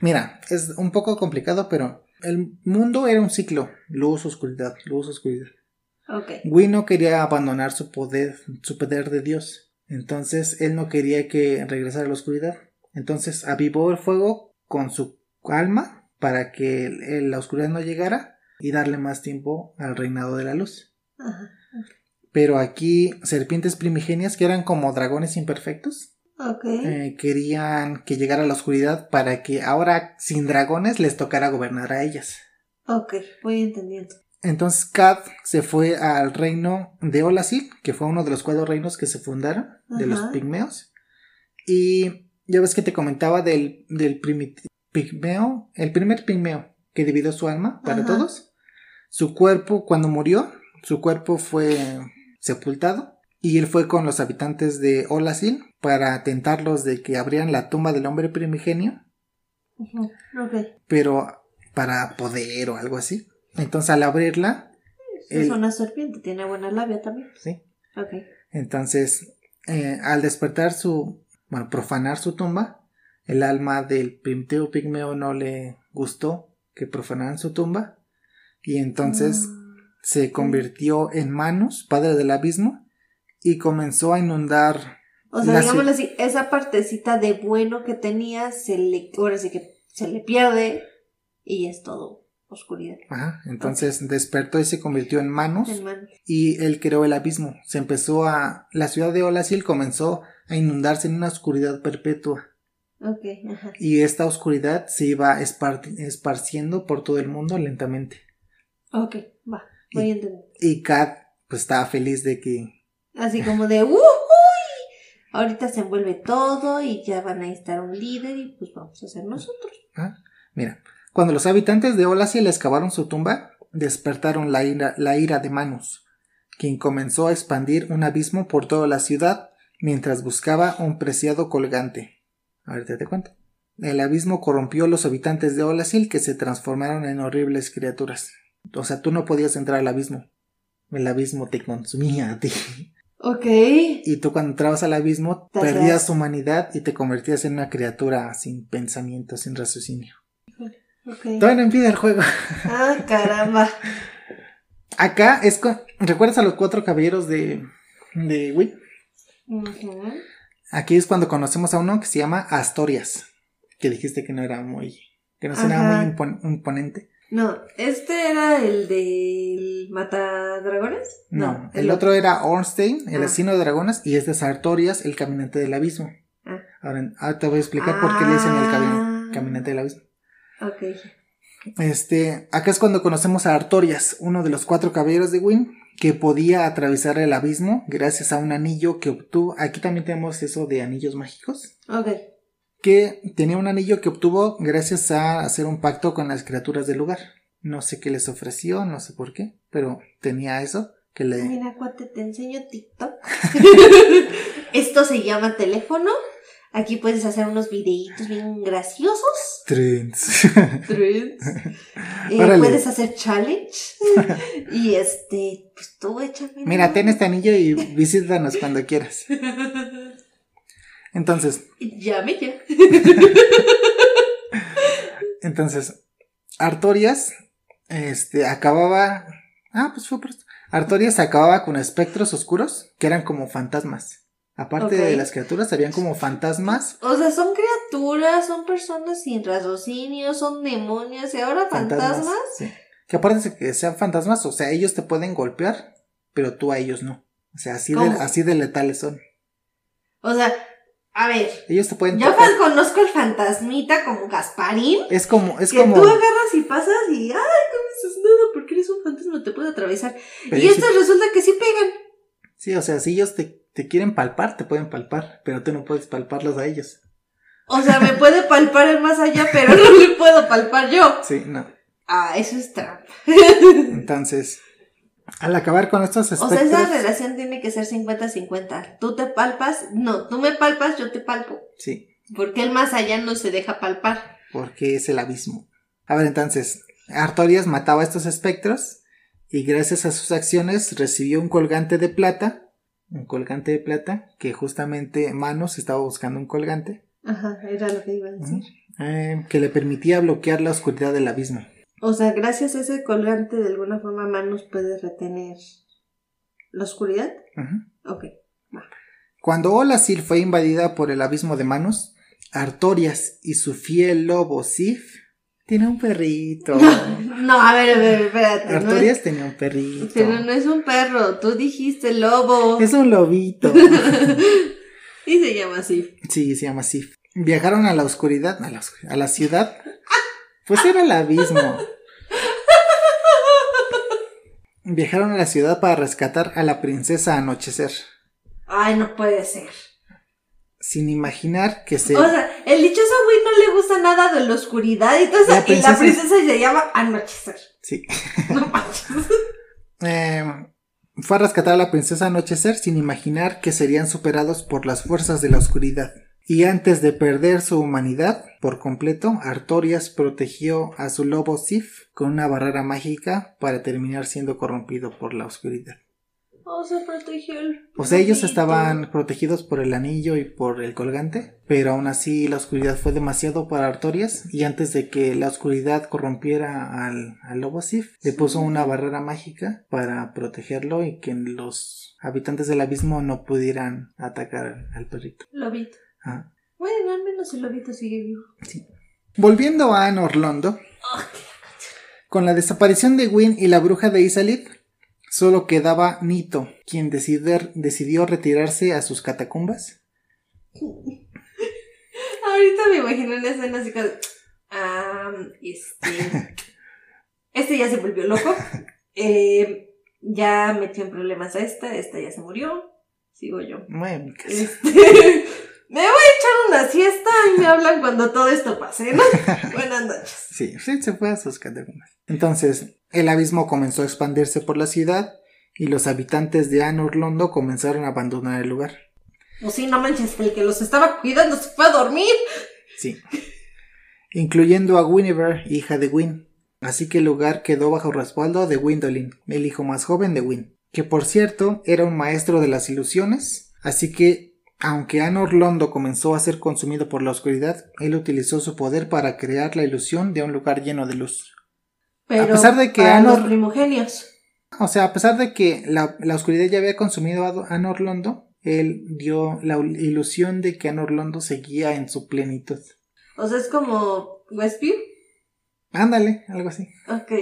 Mira, es un poco complicado, pero el mundo era un ciclo. Luz, oscuridad, luz, oscuridad. Ok. Wii no quería abandonar su poder, su poder de Dios. Entonces él no quería que regresara a la oscuridad. Entonces avivó el fuego con su alma para que el- la oscuridad no llegara y darle más tiempo al reinado de la luz. Ajá. Pero aquí serpientes primigenias que eran como dragones imperfectos Eh, querían que llegara la oscuridad para que ahora sin dragones les tocara gobernar a ellas. Ok, voy entendiendo. Entonces Kat se fue al reino de Olasil, que fue uno de los cuatro reinos que se fundaron, de los pigmeos. Y ya ves que te comentaba del, del pigmeo, el primer pigmeo que dividió su alma para Ajá. todos. Su cuerpo, cuando murió, su cuerpo fue sepultado y él fue con los habitantes de Olasil para tentarlos de que abrieran la tumba del hombre primigenio pero para poder o algo así. Entonces al abrirla, Es una serpiente, tiene buena labia también. sí. Ok. Entonces, eh, al despertar su, bueno, profanar su tumba, el alma del primitivo pigmeo no le gustó que profanaran su tumba y entonces Mm, se convirtió en Manus, padre del abismo, y comenzó a inundar O sea, digámoslo así, esa partecita de bueno que tenía se le, ahora sí que se le pierde y es todo oscuridad. Ajá, entonces despertó y se convirtió en Manos En mano. y él creó el abismo. Se empezó a... La ciudad de Olasil comenzó a inundarse en una oscuridad perpetua Ok, ajá. y esta oscuridad se iba espar- esparciendo por todo el mundo lentamente. Ok, va, voy Y- a entender. Y Kat pues estaba feliz de que... Así como de ¡Uy! Ahorita se envuelve todo y ya van a necesitar un líder y pues vamos a ser nosotros. ¿ah? Mira, cuando los habitantes de Olasil excavaron su tumba, despertaron la ira, la ira de Manos, quien comenzó a expandir un abismo por toda la ciudad mientras buscaba un preciado colgante. Ahorita te cuento. El abismo corrompió a los habitantes de Olasil que se transformaron en horribles criaturas. O sea, tú no podías entrar al abismo. El abismo te consumía a ti. Ok. Y tú cuando entrabas al abismo perdías humanidad y te convertías en una criatura sin pensamiento, sin raciocinio. Ok. Todavía no empieza el juego. Ah, caramba. Acá es con... ¿Recuerdas a los cuatro caballeros de... de Wii? Ujú. Aquí es cuando conocemos a uno que se llama Astorias. Que dijiste que no era muy... que no sonaba muy impon- imponente. No, este era el del Matadragones. No, el otro era Ornstein, el Ah. asesino de dragones, y este es Artorias, el caminante del abismo. Ah. Ahora, ahora te voy a explicar por qué le dicen el Ah. cabi- caminante del abismo. Ok. Este, acá es cuando conocemos a Artorias, uno de los cuatro caballeros de Wynn, que podía atravesar el abismo gracias a un anillo que obtuvo. Aquí también tenemos eso de anillos mágicos. Ok. Que tenía un anillo que obtuvo gracias a hacer un pacto con las criaturas del lugar. No sé qué les ofreció, no sé por qué, pero tenía eso que le. Mira, cuate, te enseño TikTok. *laughs* Esto se llama teléfono. Aquí puedes hacer unos videitos bien graciosos. Trends. Trends. *laughs* Eh, puedes hacer challenge. *laughs* y este, pues tú échame. Mira, ten este anillo y visítanos cuando quieras. Entonces, Llame ya. *laughs* Entonces, Artorias, este, acababa. Ah, pues fue por esto. Artorias acababa con espectros oscuros que eran como fantasmas. Aparte de las criaturas, habían como fantasmas. O sea, son criaturas, son personas sin raciocinio, son demonios y ahora fantasmas. sí. Que aparte de que sean fantasmas, o sea, ellos te pueden golpear, pero tú a ellos no. O sea, así de, así de letales son. O sea, a ver, Ellos te pueden yo tocar. conozco el fantasmita como Gasparín. Es como, es que como. tú agarras y pasas y, ay, no me haces nada porque eres un fantasma, te puede atravesar. pero y estos resulta que sí pegan. sí, o sea, si ellos te, te quieren palpar, te pueden palpar, pero tú no puedes palparlos a ellos. O sea, me puede palpar el más allá, pero no me puedo palpar yo. Sí, no. Ah, eso es trampa. *laughs* Entonces, al acabar con estos O espectros. sea, esa relación tiene que ser 50-50. Tú te palpas, no, tú me palpas, yo te palpo. Sí, Porque el más allá no se deja palpar. porque es el abismo. A ver, entonces, Artorias mataba a estos espectros y gracias a sus acciones recibió un colgante de plata. Un colgante de plata, que justamente Manos estaba buscando un colgante, Ajá, era lo que iba a decir. Eh, que le permitía bloquear la oscuridad del abismo. O sea, gracias a ese colgante, de alguna forma, Manos puede retener la oscuridad. Ujú. Ok. Cuando Olasil fue invadida por el abismo de Manos, Artorias y su fiel lobo Sif tiene un perrito. *laughs* No, a ver, a ver, espérate. no Artorias tenía un perrito. pero no es un perro, tú dijiste lobo. Es un lobito. *laughs* Y se llama así. Sí, se llama Sif. Viajaron a la oscuridad, a la, a la ciudad. Pues era el abismo. Viajaron a la ciudad para rescatar a la princesa Anochecer, Ay, no puede ser. sin imaginar que se... O sea, el dichoso güey no le gusta nada de la oscuridad y, todo eso, La y la princesa- princesa se llama Anochecer. Sí. No manches. *laughs* Eh, fue a rescatar a la princesa Anochecer sin imaginar que serían superados por las fuerzas de la oscuridad. Y antes de perder su humanidad por completo, Artorias protegió a su lobo Sif con una barrera mágica para terminar siendo corrompido por la oscuridad. Oh, se protegió el. O sea, ellos estaban protegidos por el anillo y por el colgante, pero aún así la oscuridad fue demasiado para Artorias y antes de que la oscuridad corrompiera al, al lobo Sif, le puso una barrera mágica para protegerlo y que los habitantes del abismo no pudieran atacar al perrito. Lobito. Ah. Bueno, al menos el lobito sigue vivo. Volviendo a Anor Londo, con la desaparición de Gwyn y la bruja de Isalith, solo quedaba Nito, quien decidir- decidió retirarse a sus catacumbas. *laughs* Ahorita me imagino una escena así como. Ah, este. *laughs* Este ya se volvió loco. Eh, ya metió en problemas a esta. Esta ya se murió. Sigo yo. Casa. Este, me voy a echar una siesta y me hablan cuando todo esto pase, ¿no? *laughs* Buenas noches. Sí, sí, se fue a sus catacumbas. Entonces, el abismo comenzó a expandirse por la ciudad y los habitantes de Anor Londo comenzaron a abandonar el lugar. O sí, no manches, el que los estaba cuidando se fue a dormir. Sí. Incluyendo a Guinevere, hija de Gwyn. Así que el lugar quedó bajo respaldo de Gwendolyn, el hijo más joven de Gwyn, que por cierto era un maestro de las ilusiones, así que aunque Anor Londo comenzó a ser consumido por la oscuridad, él utilizó su poder para crear la ilusión de un lugar lleno de luz. Pero A pesar de que Anor- los primogenios. O sea, a pesar de que la, la oscuridad ya había consumido a, a Londo, él dio la ilusión de que Anor Londo seguía en su plenitud. O sea, es como Westview. Ándale, algo así. Ok.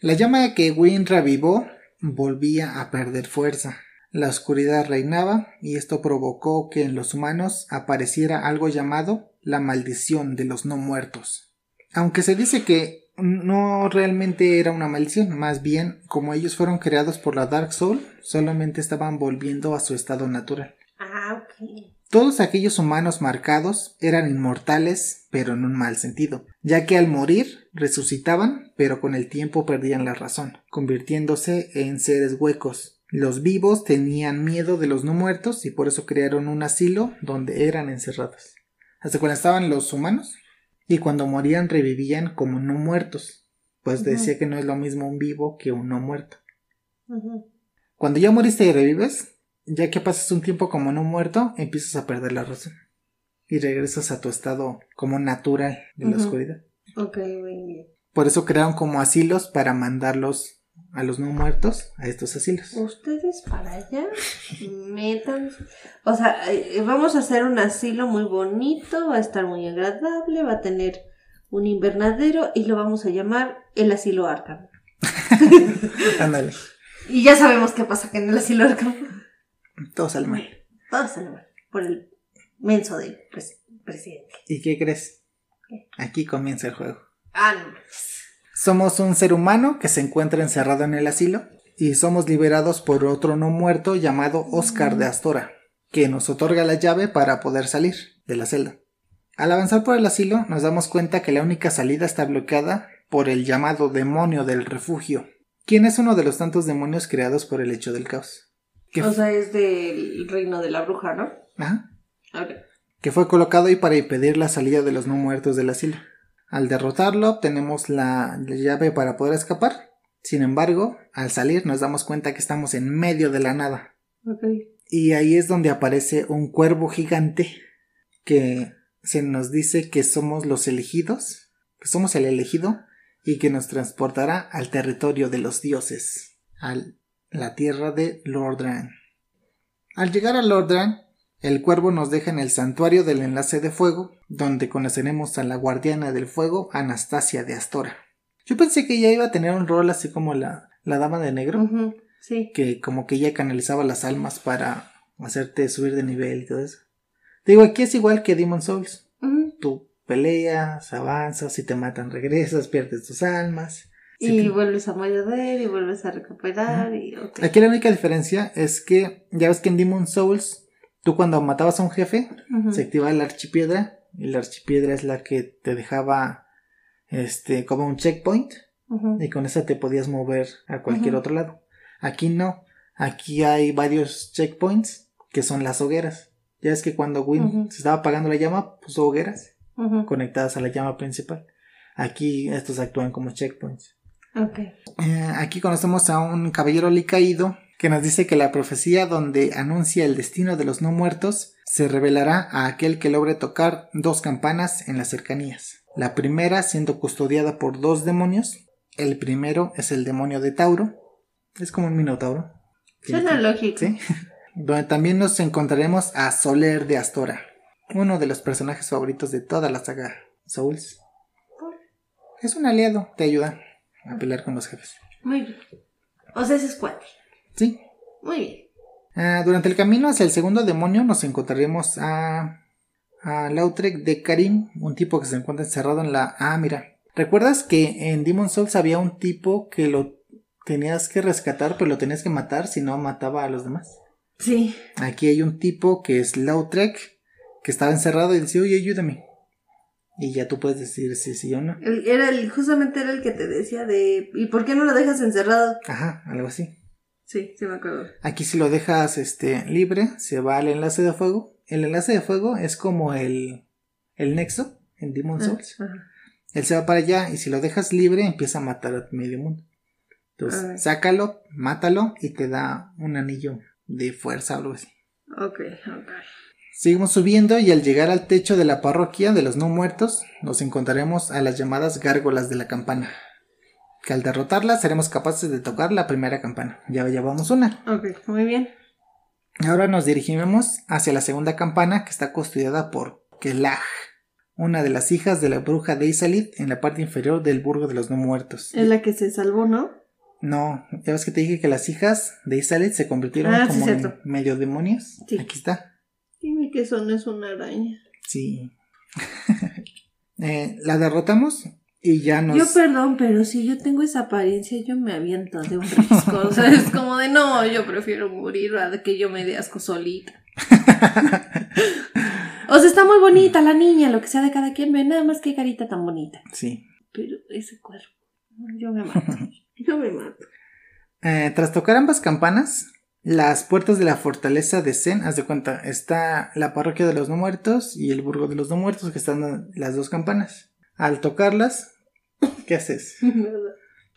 La llama que Gwyn revivó volvía a perder fuerza. La oscuridad reinaba y esto provocó que en los humanos apareciera algo llamado la maldición de los no muertos. Aunque se dice que no realmente era una maldición, más bien como ellos fueron creados por la Dark Soul, solamente estaban volviendo a su estado natural. Ah, ok. Todos aquellos humanos marcados eran inmortales, pero en un mal sentido, ya que al morir resucitaban, pero con el tiempo perdían la razón, convirtiéndose en seres huecos. Los vivos tenían miedo de los no muertos y por eso crearon un asilo donde eran encerrados. Hasta cuando estaban los humanos y cuando morían revivían como no muertos, pues decía que no es lo mismo un vivo que un no muerto. Cuando ya moriste y revives, ya que pasas un tiempo como no muerto, empiezas a perder la razón. Y regresas a tu estado como natural de la oscuridad. Ok, muy bien. Por eso crearon como asilos para mandarlos a los no muertos a estos asilos. Ustedes para allá metan. O sea, eh, vamos a hacer un asilo muy bonito, va a estar muy agradable, va a tener un invernadero y lo vamos a llamar el asilo Arkham. *laughs* Ándale, Y ya sabemos qué pasa que en el asilo Arkham todo sale mal. todo sale mal por el menso del pres- presidente. ¿Y qué crees? ¿Qué? Aquí comienza el juego. Ah, no. Somos un ser humano que se encuentra encerrado en el asilo y somos liberados por otro no muerto llamado Oscar de Astora, que nos otorga la llave para poder salir de la celda. Al avanzar por el asilo nos damos cuenta que la única salida está bloqueada por el llamado demonio del refugio, quien es uno de los tantos demonios creados por el hecho del caos. Que, O sea, es del reino de la bruja, ¿no? Ajá. Ok. que fue colocado ahí para impedir la salida de los no muertos del asilo. Al derrotarlo obtenemos la la llave para poder escapar. Sin embargo, al salir nos damos cuenta que estamos en medio de la nada. Y ahí es donde aparece un cuervo gigante que se nos dice que somos los elegidos, que somos el elegido y que nos transportará al territorio de los dioses, a la tierra de Lordran. Al llegar a Lordran, el cuervo nos deja en el santuario del enlace de fuego, donde conoceremos a la guardiana del fuego, Anastasia de Astora. Yo pensé que ella iba a tener un rol así como la, la dama de negro, Sí. que como que ella canalizaba las almas para hacerte subir de nivel y todo eso. Te digo, aquí es igual que Demon Souls. Tú peleas, avanzas, si te matan regresas, pierdes tus almas. Si Y te- vuelves a morder y vuelves a recuperar y. Aquí la única diferencia es que ya ves que en Demon Souls tú cuando matabas a un jefe se activaba la archipiedra y la archipiedra es la que te dejaba este como un checkpoint y con esa te podías mover a cualquier otro lado. Aquí no, aquí hay varios checkpoints que son las hogueras. Ya es que cuando Win se estaba apagando la llama, puso hogueras conectadas a la llama principal. Aquí estos actúan como checkpoints. Ok. Eh, aquí conocemos a un caballero alicaído que nos dice que la profecía donde anuncia el destino de los no muertos se revelará a aquel que logre tocar dos campanas en las cercanías. La primera siendo custodiada por dos demonios. El primero es el demonio de Tauro. Es como un minotauro. Suena lógico. ¿Sí? *laughs* Donde también nos encontraremos a Soler de Astora, uno de los personajes favoritos de toda la saga Souls. Es un aliado, te ayuda a pelear con los jefes. Muy bien. O sea, ese es cuate. Sí. Muy bien. Ah, durante el camino hacia el segundo demonio nos encontraremos a, a Lautrec de Karim, un tipo que se encuentra encerrado en la... Ah, mira. ¿Recuerdas que en Demon Souls había un tipo que lo tenías que rescatar, pero lo tenías que matar si no mataba a los demás? Sí. Aquí hay un tipo que es Lautrec, que estaba encerrado y dice, oye, ayúdame. Y ya tú puedes decir si sí o no. Era el, justamente era el que te decía de. ¿Y por qué no lo dejas encerrado? Ajá, algo así. Sí, sí me acuerdo. Aquí si lo dejas este, libre, se va al enlace de fuego. El enlace de fuego es como el, el nexo en Demon Souls. Ajá. Él se va para allá y si lo dejas libre empieza a matar a medio mundo. Entonces, Ah. sácalo, mátalo y te da un anillo de fuerza o algo así. Ok, ok. Seguimos subiendo y al llegar al techo de la parroquia de los no muertos, nos encontraremos a las llamadas gárgolas de la campana. Que al derrotarlas seremos capaces de tocar la primera campana. Ya llevamos una. Ok, muy bien. Ahora nos dirigiremos hacia la segunda campana que está custodiada por Kelag, una de las hijas de la bruja de Isalid en la parte inferior del burgo de los no muertos. Es la que se salvó, ¿no? No, ya ves que te dije que las hijas de Isalid se convirtieron Ah, sí, como en medio demonios. Sí. Aquí está. Dime que eso no es una araña. Sí. *laughs* Eh, la derrotamos y ya nos. Yo perdón, pero si yo tengo esa apariencia, yo me aviento de un risco. O sea, es como de no, yo prefiero morir a que yo me dé asco solita. *laughs* O sea, está muy bonita la niña, lo que sea de cada quien, ve nada más que carita tan bonita. Sí. Pero ese cuerpo, yo me mato. *laughs* Yo me mato. Eh, tras tocar ambas campanas, las puertas de la fortaleza de Zen, haz de cuenta, está la parroquia de los no muertos y el burgo de los no muertos, que están las dos campanas. Al tocarlas, *laughs* ¿qué haces?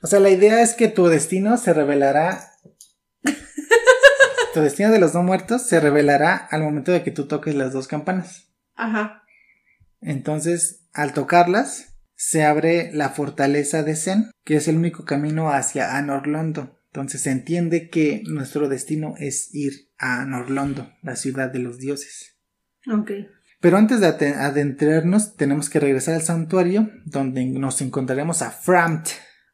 O sea, la idea es que tu destino se revelará. tu destino de los no muertos se revelará al momento de que tú toques las dos campanas. Ajá. Entonces, al tocarlas, se abre la fortaleza de Zen, que es el único camino hacia Anorlondo. Entonces se entiende que nuestro destino es ir a Anorlondo, la ciudad de los dioses. Ok. Pero antes de adentrarnos, tenemos que regresar al santuario, donde nos encontraremos a Framt,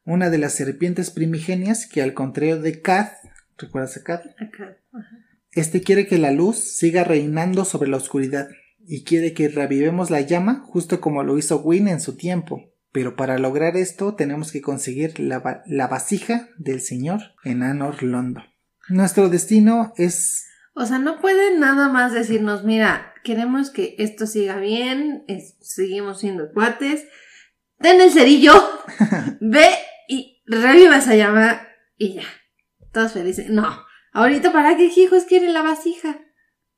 una de las serpientes primigenias que al contrario de Kath, ¿recuerdas a Kath? Acá. Ajá. Este quiere que la luz siga reinando sobre la oscuridad y quiere que revivemos la llama justo como lo hizo Wynne en su tiempo. Pero para lograr esto tenemos que conseguir la, va- la vasija del Señor en Anor Londo. Nuestro destino es... O sea, no pueden nada más decirnos, mira, queremos que esto siga bien, es- seguimos siendo cuates, ten el cerillo, *laughs* ve y reviva esa llama y ya. Todos felices. No, ahorita para qué hijos quieren la vasija.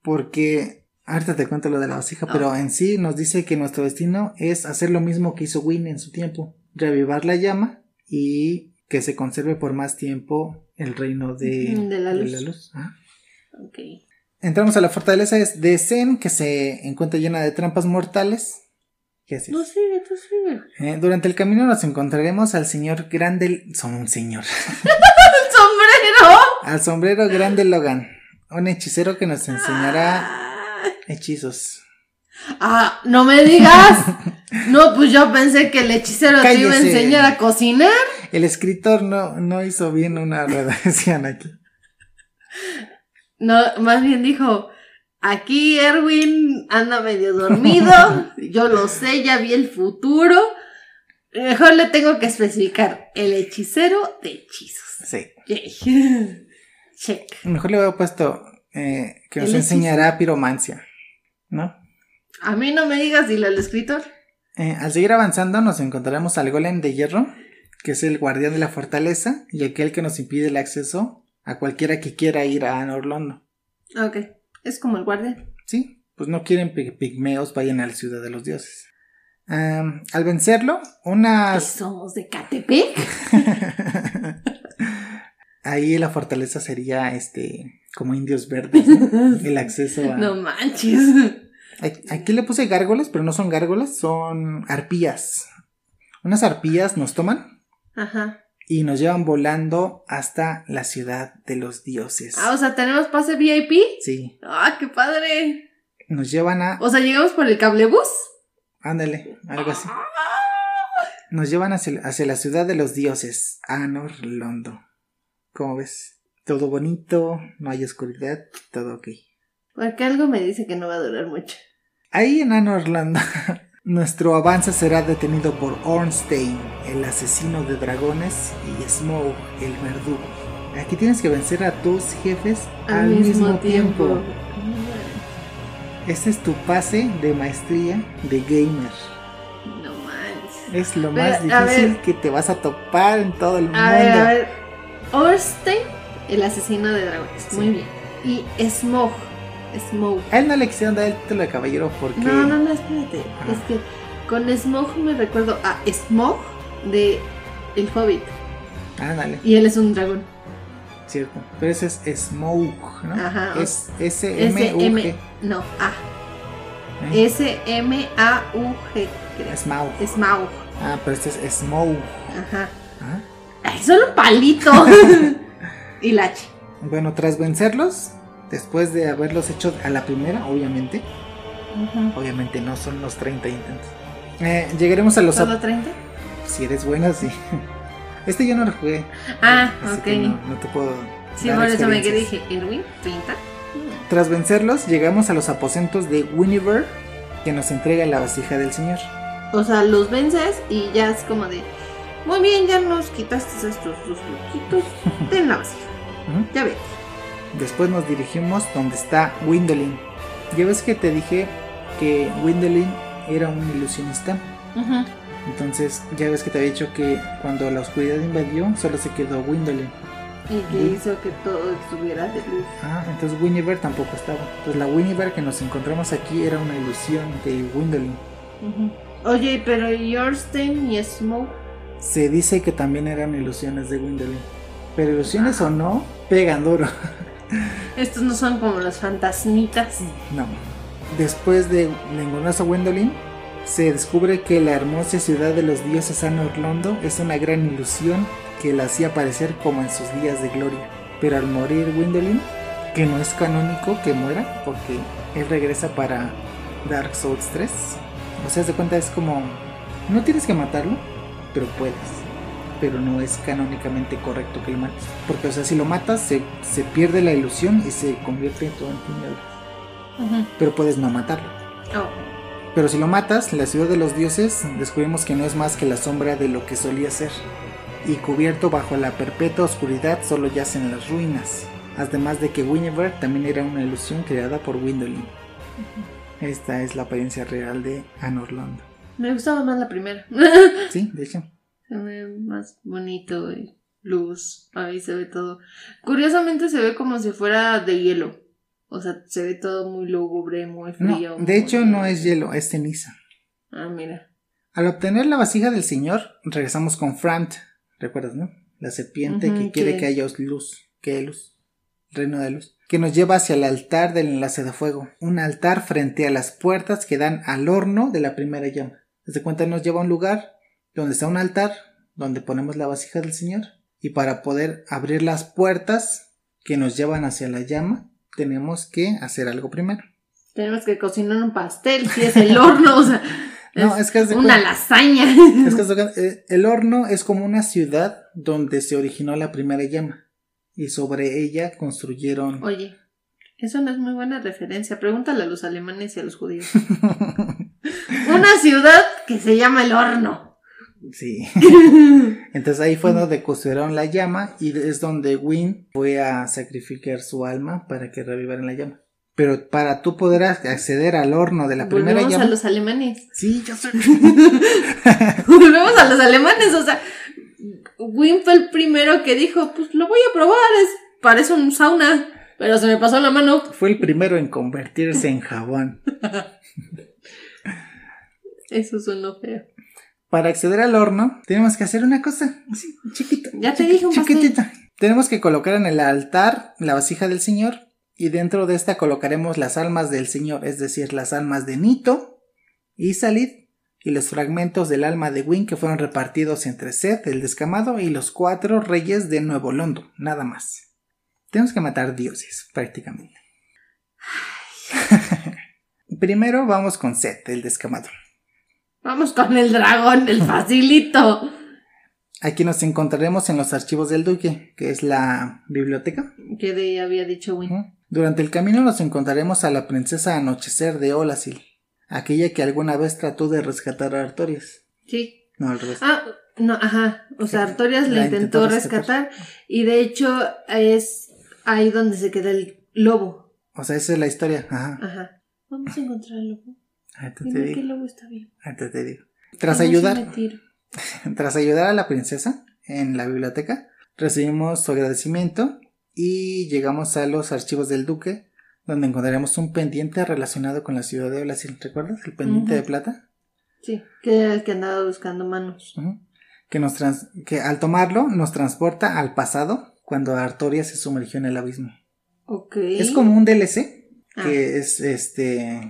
porque... Ahorita te cuento lo de la vasija, pero en sí nos dice que nuestro destino es hacer lo mismo que hizo Wynne en su tiempo. Revivar la llama y que se conserve por más tiempo el reino de, De la luz. Ajá. Ok. Entramos a la fortaleza es de Zen, que se encuentra llena de trampas mortales. ¿Qué haces? No sigue, tú sigue. Eh, durante el camino nos encontraremos al señor Grande... Son un señor. *laughs* ¡El sombrero! al sombrero Grande Logan. Un hechicero que nos enseñará hechizos. Ah, no me digas. *laughs* No, pues yo pensé que el hechicero te iba a enseñar a cocinar. El escritor no, no hizo bien una redacción *laughs* aquí. No, más bien dijo, aquí Erwin anda medio dormido, *laughs* yo lo sé, ya vi el futuro. Mejor le tengo que especificar el hechicero de hechizos. Sí. *laughs* Check. Mejor le hubiera puesto eh, que nos enseñará piromancia. ¿No? A mí no me digas dile al escritor. Eh, al seguir avanzando nos encontraremos al golem de hierro, que es el guardián de la fortaleza y aquel que nos impide el acceso a cualquiera que quiera ir a Anorlondo. Ok, es como el guardia. Sí, pues no quieren pi- pigmeos vayan a la ciudad de los dioses. Al vencerlo, ¿Qué unas... somos de Catepec? *laughs* ahí la fortaleza sería este como indios verdes, ¿no? *laughs* el acceso a No manches. Aquí le puse gárgolas, pero no son gárgolas, son arpías. Unas arpías nos toman Ajá. Y nos llevan volando hasta la ciudad de los dioses. Ah, o sea, ¿tenemos pase VIP? Sí, Ah, qué padre. nos llevan a... O sea, llegamos por el cablebús. Ándale, algo así. Nos llevan hacia, hacia la ciudad de los dioses, Anor Londo. ¿Cómo ves? Todo bonito, no hay oscuridad, todo ok. Porque algo me dice que no va a durar mucho. Ahí en Anor Londo, *laughs* nuestro avance será detenido por Ornstein, el asesino de dragones, y Smoke, el verdugo. Aquí tienes que vencer a tus jefes al, mismo, tiempo. Este es tu pase de maestría de gamer. No manches. Es lo Pero, más difícil ver. que te vas a topar en todo el mundo. A ver, a ver. Orstein, el asesino de dragones. Sí. Muy bien. Y Smog. Smog. A él no le quisieron dar el título de caballero porque. No, no, no, espérate. Ajá. Es que con Smog me recuerdo a Smog de El Hobbit. Ándale, Y él es un dragón. cierto. Pero ese es Smoke, ¿no? Ajá, Es S-M-U-G. S-M. No, A. ¿eh? S-M-A-U-G. Smaug. Smaug. Ah, pero este es Smoke. Ajá. Ah. Ay, solo un palito. *laughs* y la H. Bueno, tras vencerlos, después de haberlos hecho a la primera, obviamente. Obviamente no son los 30 intentos. Eh, llegaremos a los. ¿Solo 30? Si eres buena, sí. Este yo no lo jugué. Ah, ok. no, no te puedo. Sí, dar por eso me quedé dije, ¿Erwin? ¿30? Tras vencerlos, llegamos a los aposentos de Winiver, que nos entrega la vasija del señor. O sea, los vences y ya es como de, muy bien, ya nos quitaste estos dos loquitos, *laughs* ten la vasija. Ya ves. Después nos dirigimos donde está Windolin. Ya ves que te dije que Windolin era un ilusionista. Entonces, ya ves que te había dicho que cuando la oscuridad invadió, solo se quedó Windolin. Y que hizo que todo estuviera de luz. Ah, entonces Winiver tampoco estaba. Entonces la Winiver que nos encontramos aquí era una ilusión de Windolin. Oye, pero ¿y Orstein y Smoke? Se dice que también eran ilusiones de Windolin. Pero ilusiones o no, pegan duro. *laughs* *laughs* Estos no son como las fantasmitas. No. Después de a Wendolin, se descubre que la hermosa ciudad de los dioses Anor Londo es una gran ilusión que la hacía parecer como en sus días de gloria. Pero al morir Wendolin, que no es canónico que muera, porque él regresa para Dark Souls 3. O sea, de cuenta es como, no tienes que matarlo, pero puedes. Pero no es canónicamente correcto que lo mates. Porque, o sea, si lo matas, se, se pierde la ilusión y se convierte todo en tinieblas pero puedes no matarlo. Oh. Pero si lo matas, la ciudad de los dioses descubrimos que no es más que la sombra de lo que solía ser. Y cubierto bajo la perpetua oscuridad solo yacen las ruinas. Además de que Winiver también era una ilusión creada por Windolin. Esta es la apariencia real de Anor Londo. Me gustaba más la primera. Sí, de hecho. Se ve más bonito, y luz. Ahí se ve todo. Curiosamente se ve como si fuera de hielo. O sea, se ve todo muy lúgubre, muy frío. No, de hecho no es hielo, es ceniza. Ah, mira. Al obtener la vasija del señor, regresamos con Frant. ¿Recuerdas, no? La serpiente que quiere que- haya luz. Que haya luz. Reino de luz. Que nos lleva hacia el altar del enlace de fuego. Un altar frente a las puertas que dan al horno de la primera llama. Desde cuenta nos lleva a un lugar donde está un altar, donde ponemos la vasija del señor. Y para poder abrir las puertas que nos llevan hacia la llama, tenemos que hacer algo primero. Tenemos que cocinar un pastel, si es el horno, o sea. *laughs* No, es que de una lasaña. *laughs* Es que eh, el horno es como una ciudad donde se originó la primera llama y sobre ella construyeron Oye, eso no es muy buena referencia. Pregúntale a los alemanes y a los judíos. *laughs* Una ciudad que se llama el horno. Sí *laughs* entonces ahí fue donde construyeron la llama y es donde Win fue a sacrificar su alma para que revivaran la llama pero para tú poder acceder al horno de la primera Volvemos llama a los alemanes. sí yo sé *laughs* Volvemos a los alemanes, o sea, Wim fue el primero que dijo, pues lo voy a probar, es, parece un sauna, pero se me pasó la mano. fue el primero en convertirse en jabón *laughs* Eso sonó feo. Para acceder al horno tenemos que hacer una cosa así chiquita Ya te dije un pastel. chiquitita Tenemos que colocar en el altar la vasija del Señor y dentro de esta colocaremos las almas del Señor, es decir, las almas de Nito y Salid y los fragmentos del alma de Win que fueron repartidos entre Seth, el descamado, y los cuatro reyes de Nuevo Londo, nada más. Tenemos que matar dioses, prácticamente. *laughs* Primero vamos con Seth, el descamado. Vamos con el dragón, el facilito. Aquí nos encontraremos en los archivos del duque, que es la biblioteca. Que de había dicho Win. Durante el camino nos encontraremos a la princesa Anochecer de Olasil, aquella que alguna vez trató de rescatar a Artorias. Sí. No, al revés. Ah, no, ajá. O sea, Artorias La le intentó intentó rescatar. rescatar y de hecho es ahí donde se queda el lobo. O sea, esa es la historia. Ajá. Ajá. Vamos a encontrar al lobo. Ahorita te que digo. lobo está bien. Te digo. Tras ayudar, *laughs* tras ayudar a la princesa en la biblioteca, recibimos su agradecimiento y llegamos a los archivos del duque, donde encontraremos un pendiente relacionado con la ciudad de Olasil. ¿Recuerdas? El pendiente de plata. Sí, que era el que andaba buscando manos. Que, nos trans- que al tomarlo nos transporta al pasado cuando Artoria se sumergió en el abismo. Ok. Es como un DLC Ah. que es este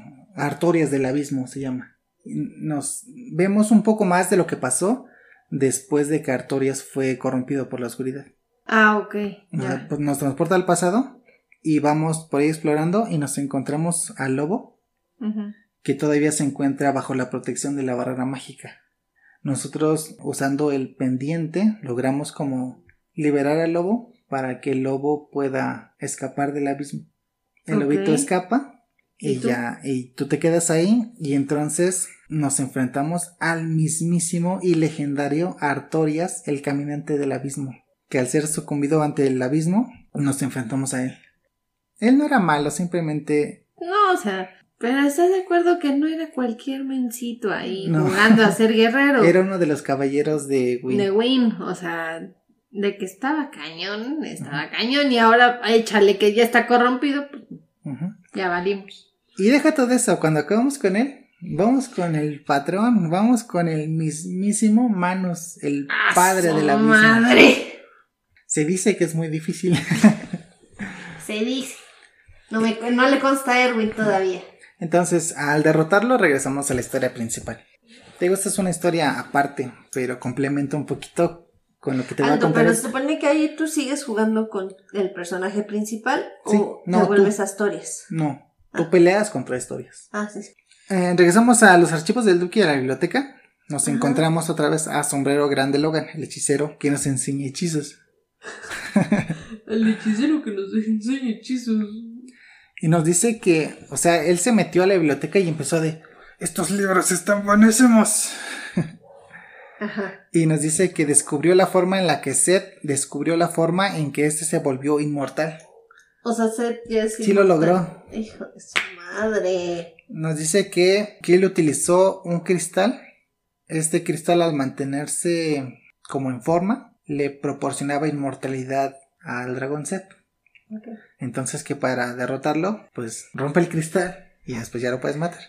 Artorias del abismo se llama. Nos vemos un poco más de lo que pasó después de que Artorias fue corrompido por la oscuridad. Ah, ok. Ya. pues nos transporta al pasado y vamos por ahí explorando y nos encontramos al lobo que todavía se encuentra bajo la protección de la barrera mágica. Nosotros, usando el pendiente, logramos como liberar al lobo para que el lobo pueda escapar del abismo. El Ok. lobito escapa y, ya, y tú te quedas ahí y entonces nos enfrentamos al mismísimo y legendario Artorias, el caminante del abismo, que al ser sucumbido ante el abismo, nos enfrentamos a él. Él no era malo, simplemente No, o sea, pero ¿estás de acuerdo que no era cualquier mencito ahí No. jugando a ser guerrero? *laughs* era uno de los caballeros de Win. De Win, o sea, de que estaba cañón, estaba cañón y ahora échale que ya está corrompido, pues ya valimos. Y deja todo eso, cuando acabamos con él, vamos con el patrón, vamos con el mismísimo Manos, el ¡A padre de la misma. madre! Se dice que es muy difícil. *laughs* Se dice. No, me, no le consta a Erwin todavía. Entonces, al derrotarlo, regresamos a la historia principal. Te digo, esta es una historia aparte, pero complementa un poquito con lo que te voy a Aldo, contar. pero se supone que ahí tú sigues jugando con el personaje principal Sí, o no, te tú. vuelves a historias. No, tú peleas contra historias. Ah, sí, sí. Eh, regresamos a los archivos del Duque y a la biblioteca. Nos Ajá. encontramos otra vez a Sombrero Grande Logan, el hechicero que nos enseña hechizos. *laughs* El hechicero que nos enseña hechizos. Y nos dice que, o sea, él se metió a la biblioteca y empezó de, estos libros están buenísimos. *laughs* Ajá. Y nos dice que descubrió la forma en la que Seth descubrió la forma en que este se volvió inmortal. O sea, Seth ya es Sí lo logró. Hijo de su madre. Nos dice que, él utilizó un cristal. Este cristal al mantenerse como en forma le proporcionaba inmortalidad al dragón Seth. Ok. Entonces que para derrotarlo, pues rompe el cristal y después ya lo puedes matar.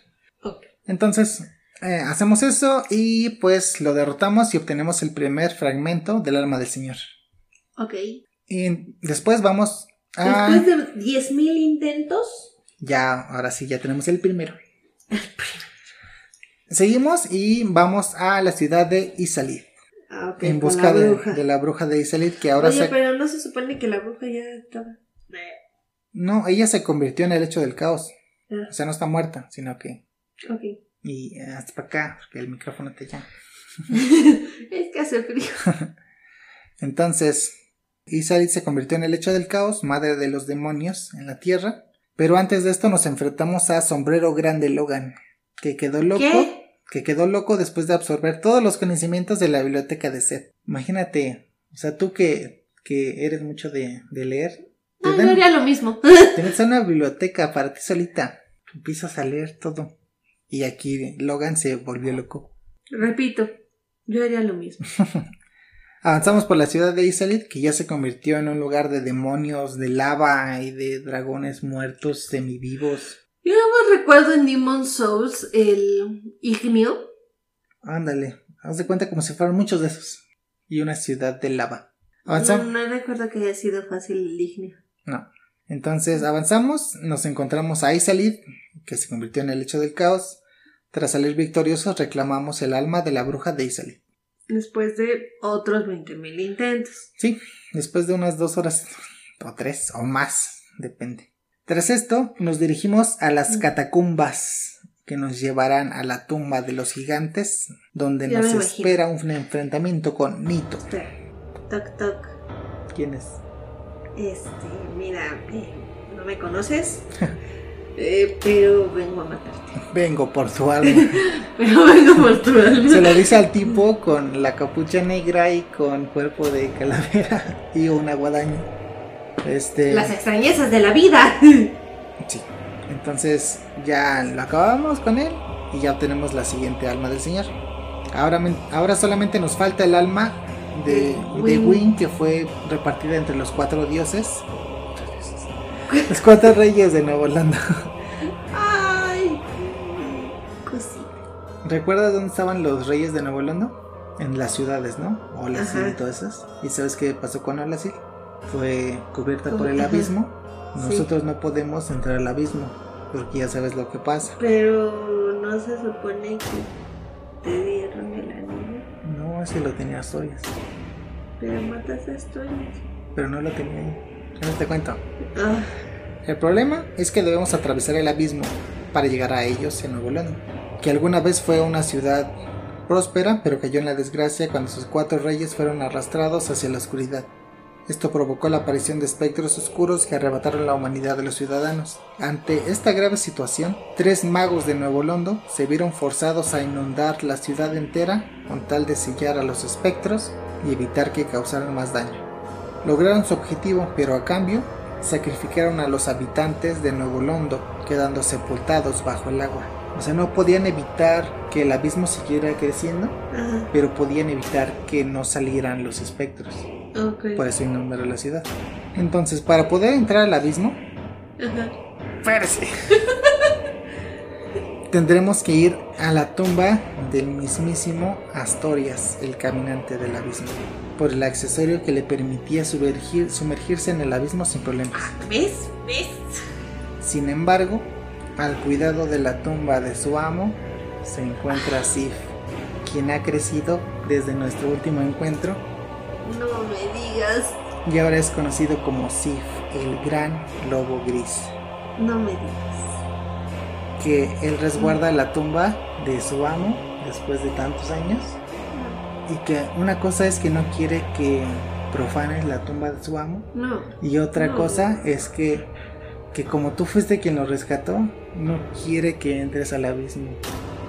Ok. Entonces eh, hacemos eso y pues lo derrotamos y obtenemos el primer fragmento del alma del Señor. Ok. Y después vamos a... Después de 10.000 intentos. Ya, ahora sí, ya tenemos el primero. Seguimos y vamos a la ciudad de Isalid. Ah, ok. en busca la de, bruja. de la bruja de Isalid que ahora Oye, se... pero no se supone que la bruja ya estaba. No, ella se convirtió en el hecho del caos. Ah. O sea, no está muerta, sino que... Ok. Y eh, hasta para acá, porque el micrófono te llama. *laughs* es que hace frío. *laughs* Entonces, Isalid se convirtió en el hecho del caos, madre de los demonios en la tierra. Pero antes de esto nos enfrentamos a Sombrero Grande Logan, que quedó loco. ¿Qué? Que quedó loco después de absorber todos los conocimientos de la biblioteca de Seth. Imagínate, o sea, tú que, que eres mucho de, de leer, te, Ah, yo dan- haría lo mismo. *laughs* a una biblioteca para ti solita, empiezas a leer todo. Y aquí Logan se volvió loco. Repito, yo haría lo mismo. *laughs* Avanzamos por la ciudad de Isalid, que ya se convirtió en un lugar de demonios, de lava y de dragones muertos, semivivos. Yo más recuerdo en Demon Souls el ignio. Ándale, haz de cuenta como si fueran muchos de esos. Y una ciudad de lava. Avanzamos. No, no recuerdo que haya sido fácil el ignio. No. Entonces avanzamos, nos encontramos a Isalid, que se convirtió en el hecho del caos. Tras salir victoriosos, reclamamos el alma de la bruja de Isalid. Después de otros 20.000 intentos. Sí, después de unas dos horas o tres o más, depende. Tras esto, nos dirigimos a las catacumbas que nos llevarán a la tumba de los gigantes, donde Ya nos espera un enfrentamiento con Nito. Toc, toc. ¿Quién es? Este, mira, eh, no me conoces, *laughs* eh, pero vengo a matarte. *laughs* Vengo por tu alma. *laughs* Pero vengo por tu alma. Se lo dice al tipo con la capucha negra y con cuerpo de calavera *laughs* y una guadaña. Este. Las extrañezas de la vida. Sí. Entonces ya lo acabamos con él y ya obtenemos la siguiente alma del señor. Ahora, ahora solamente nos falta el alma de, De Win. Que fue repartida entre los cuatro dioses. Los cuatro reyes de Nuevo Holanda. ¿Recuerdas dónde estaban los reyes de Nuevo Holanda? En las ciudades, ¿no? Olasil y todas esas. ¿Y sabes qué pasó con Olasil? Fue cubierta por el Ajá. abismo. Sí. Nosotros no podemos entrar al abismo porque ya sabes lo que pasa. Pero no se supone que te dieron el anillo. No, ese lo tenía Asturias, Pero matas a historias. pero no lo tenía ahí. Ya no te cuento. Ah, El problema es que debemos atravesar el abismo para llegar a ellos en Nuevo León, que alguna vez fue una ciudad próspera, pero cayó en la desgracia cuando sus cuatro reyes fueron arrastrados hacia la oscuridad. Esto provocó la aparición de espectros oscuros que arrebataron la humanidad de los ciudadanos. Ante esta grave situación, tres magos de Nuevo Londo se vieron forzados a inundar la ciudad entera con tal de sellar a los espectros y evitar que causaran más daño. Lograron su objetivo, pero a cambio sacrificaron a los habitantes de Nuevo Londo, quedando sepultados bajo el agua. O sea, no podían evitar que el abismo siguiera creciendo, ajá, pero podían evitar que no salieran los espectros. ok. Por eso inundaron la ciudad. Entonces, para poder entrar al abismo, Ajá. *laughs* tendremos que ir a la tumba del mismísimo Astorias, el caminante del abismo, por el accesorio que le permitía sumergir- sumergirse en el abismo sin problemas. ¿Ves? ¿Ves? Sin embargo, al cuidado de la tumba de su amo se encuentra Sif, quien ha crecido desde nuestro último encuentro No me digas. y ahora es conocido como Sif, el gran lobo gris, No me digas. que él resguarda la tumba de su amo después de tantos años y que una cosa es que no quiere que profanes la tumba de su amo No. y otra No. cosa es que que como tú fuiste quien lo rescató, no quiere que entres al abismo.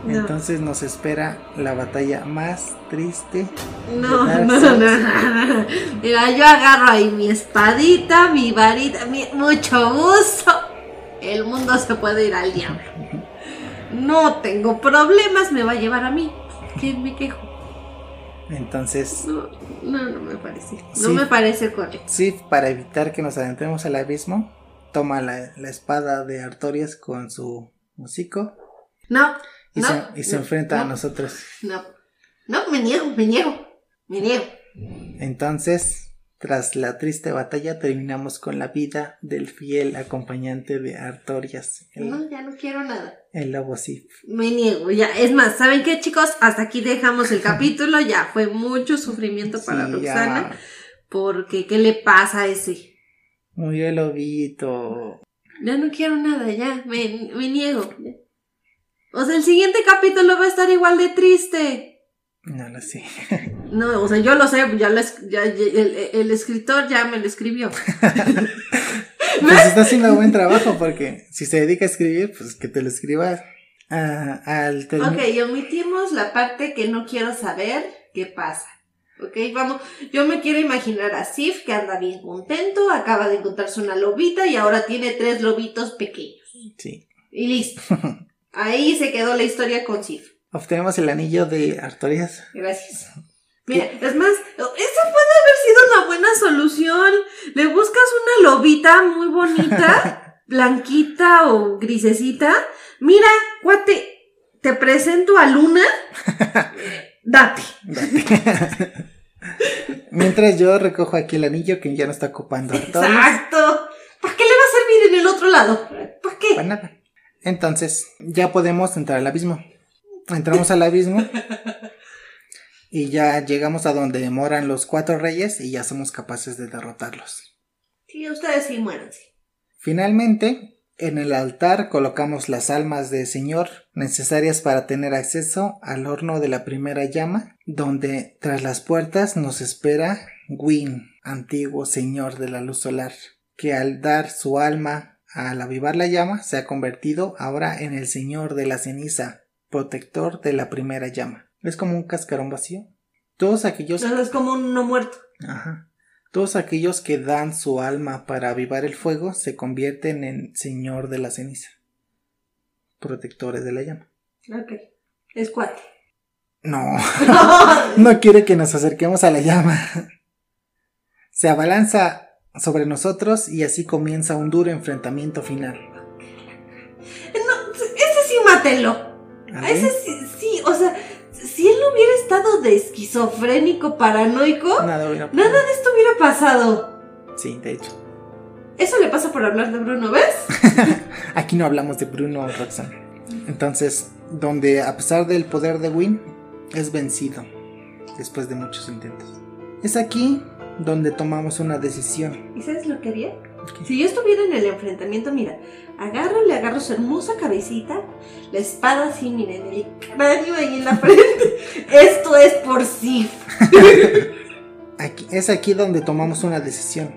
No. Entonces nos espera la batalla más triste. No, no, no, no. Mira, yo agarro ahí mi espadita, mi varita, mi- mucho gusto. El mundo se puede ir al diablo. No tengo problemas, me va a llevar a mí. ¿Qué me quejo? Entonces, No, no, no me parece. No Sí. me parece correcto. Sif, para evitar que nos adentremos al abismo, toma la, la espada de Artorias con su hocico No, y, no, se, y se no, enfrenta a no, nosotros. No, no, me niego, me niego, me niego. Entonces, tras la triste batalla, terminamos con la vida del fiel acompañante de Artorias, el, No, ya no quiero nada. el lobo Sif. Me niego, ya. Es más, ¿saben qué, chicos? Hasta aquí dejamos el *laughs* capítulo. Ya fue mucho sufrimiento para Sí, Roxana. ya. Porque, ¿qué le pasa a ese? Murió el lobito. Ya no quiero nada, ya. Me, me niego. O sea, el siguiente capítulo va a estar igual de triste. No lo sé. *laughs* No, o sea, yo lo sé, ya, lo es- ya- ya- el, el escritor ya me lo escribió. *laughs* Pues está haciendo buen trabajo porque si se dedica a escribir, pues que te lo escriba ah, al. Ok, y omitimos la parte que no quiero saber qué pasa. Ok, vamos, yo me quiero imaginar a Sif que anda bien contento, acaba de encontrarse una lobita y ahora tiene tres lobitos pequeños. Sí. Y listo. *laughs* Ahí se quedó la historia con Sif. Obtenemos el anillo de Artorias. Gracias. *laughs* Mira, es más, esa puede haber sido una buena solución. Le buscas una lobita muy bonita, *laughs* blanquita o grisecita. Mira, cuate, te presento a Luna. Date. *laughs* Mientras yo recojo aquí el anillo que ya no está ocupando. Exacto. ¿Para qué le va a servir en el otro lado? ¿Para qué? Para nada. Entonces, ya podemos entrar al abismo. Entramos al abismo. *laughs* Y ya llegamos a donde moran los cuatro reyes y ya somos capaces de derrotarlos. Sí, ustedes sí muéranse. Finalmente, en el altar colocamos las almas de Señor necesarias para tener acceso al horno de la primera llama, donde tras las puertas nos espera Gwyn, antiguo Señor de la luz solar, que al dar su alma al avivar la llama se ha convertido ahora en el Señor de la ceniza, protector de la primera llama. Es como un cascarón vacío. Todos aquellos... No, es como un no muerto. Ajá. Todos aquellos que dan su alma para avivar el fuego se convierten en Señor de la ceniza. Protectores de la llama. Ok. Es cuate. No, *laughs* no quiere que nos acerquemos a la llama. Se abalanza sobre nosotros y así comienza un duro enfrentamiento final. No, ese sí mátelo. A ese sí, estado de esquizofrénico, paranoico, Nada, nada de esto hubiera pasado. Sí, de hecho. Eso le pasa por hablar de Bruno, ¿ves? *laughs* Aquí no hablamos de Bruno Roxanne. Entonces, donde a pesar del poder de Win, es vencido después de muchos intentos. Es aquí donde tomamos una decisión. ¿Y sabes lo que haría? Si yo estuviera en el enfrentamiento, mira, agarro, le agarro su hermosa cabecita, la espada así, miren, el cráneo ahí en la frente. *laughs* Esto es por sí. *laughs* Es aquí donde tomamos una decisión.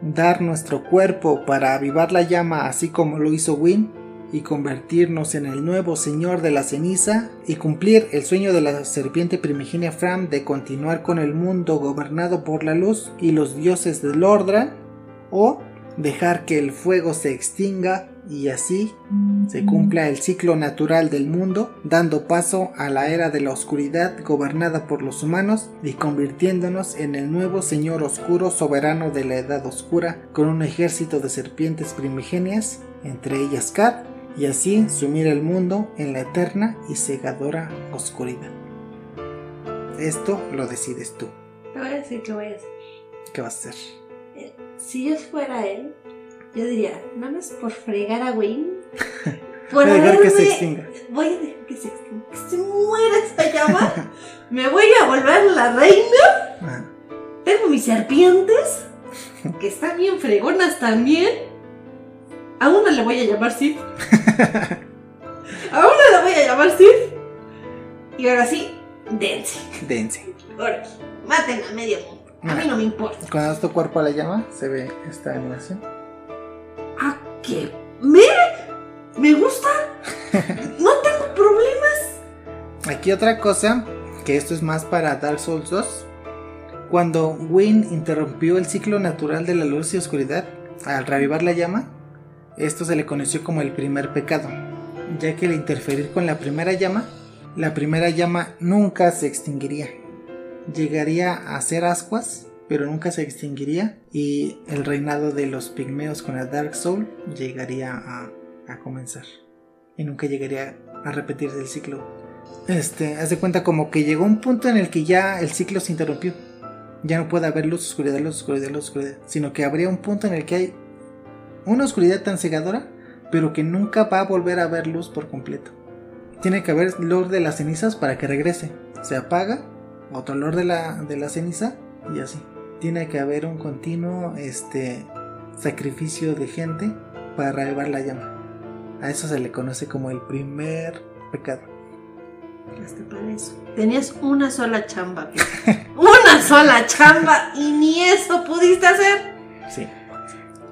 Dar nuestro cuerpo para avivar la llama así como lo hizo Win y convertirnos en el nuevo señor de la ceniza y cumplir el sueño de la serpiente primigenia Fram de continuar con el mundo gobernado por la luz y los dioses del Lordran o dejar que el fuego se extinga y así se cumpla el ciclo natural del mundo, dando paso a la era de la oscuridad gobernada por los humanos y convirtiéndonos en el nuevo señor oscuro soberano de la edad oscura con un ejército de serpientes primigenias, entre ellas Kat, y así sumir el mundo en la eterna y cegadora oscuridad. Esto lo decides tú. Te voy a decir que voy a hacer. ¿Qué vas a hacer? Si yo fuera él, yo diría, nada más por fregar a Wayne. *laughs* Por Voy a dejar que se extinga. Voy a dejar que se extinga. Que se muera esta llama. *laughs* Me voy a volver la reina. Tengo mis serpientes. Que están bien fregonas también. A una le voy a llamar Sid. *laughs* A una le voy a llamar Sid. Y ahora sí, dense. dense. Ahora, maten a medio mundo. A mí no me importa. Cuando das tu cuerpo a la llama, se ve esta animación. ¿A qué? ¿Me? ¿Me gusta? *laughs* No tengo problemas. Aquí otra cosa, que esto es más para Dark Souls 2. Cuando Wayne interrumpió el ciclo natural de la luz y oscuridad al reavivar la llama, esto se le conoció como el primer pecado, ya que al interferir con la primera llama, la primera llama nunca se extinguiría. Llegaría a ser ascuas, pero nunca se extinguiría y el reinado de los pigmeos con el Dark Soul llegaría a, a comenzar y nunca llegaría a repetirse el ciclo este, haz de cuenta como que llegó un punto en el que ya el ciclo se interrumpió. Ya no puede haber luz, oscuridad, luz, oscuridad, luz, oscuridad. Sino que habría un punto en el que hay una oscuridad tan cegadora, pero que nunca va a volver a haber luz por completo. Tiene que haber luz de las cenizas para que regrese. Se apaga, otro olor de la, de la ceniza y así. Tiene que haber un continuo este, sacrificio de gente para reavivar la llama. A eso se le conoce como el primer pecado. Hasta para eso. Tenías una sola chamba. *laughs* Una sola chamba y ni eso pudiste hacer. Sí.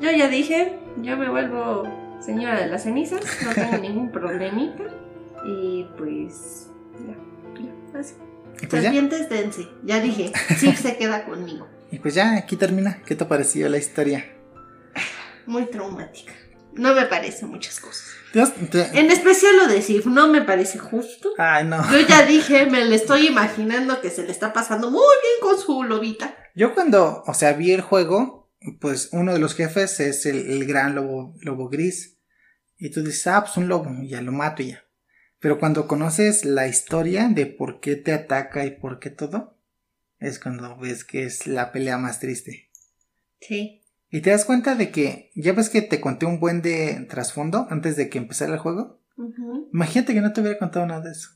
Yo ya dije, yo me vuelvo señora de las cenizas, no tengo *laughs* ningún problemita. Y pues, ya, ya, así. Y pues. Serpientes, dense. Ya dije, sí se queda conmigo. *laughs* Y pues ya, aquí termina. ¿Qué te pareció la historia? Muy traumática. No me parece muchas cosas. Dios, te- En especial lo de Sif, no me parece justo. Ay, no. Yo ya dije, me le estoy imaginando que se le está pasando muy bien con su lobita. Yo cuando, o sea, vi el juego, pues uno de los jefes es el, el gran lobo, lobo gris. Y tú dices, ah, pues un lobo, ya lo mato y ya. Pero cuando conoces la historia de por qué te ataca y por qué todo, es cuando ves que es la pelea más triste. Sí. Y te das cuenta de que, ya ves que te conté un buen de trasfondo antes de que empezara el juego. Imagínate que no te hubiera contado nada de eso.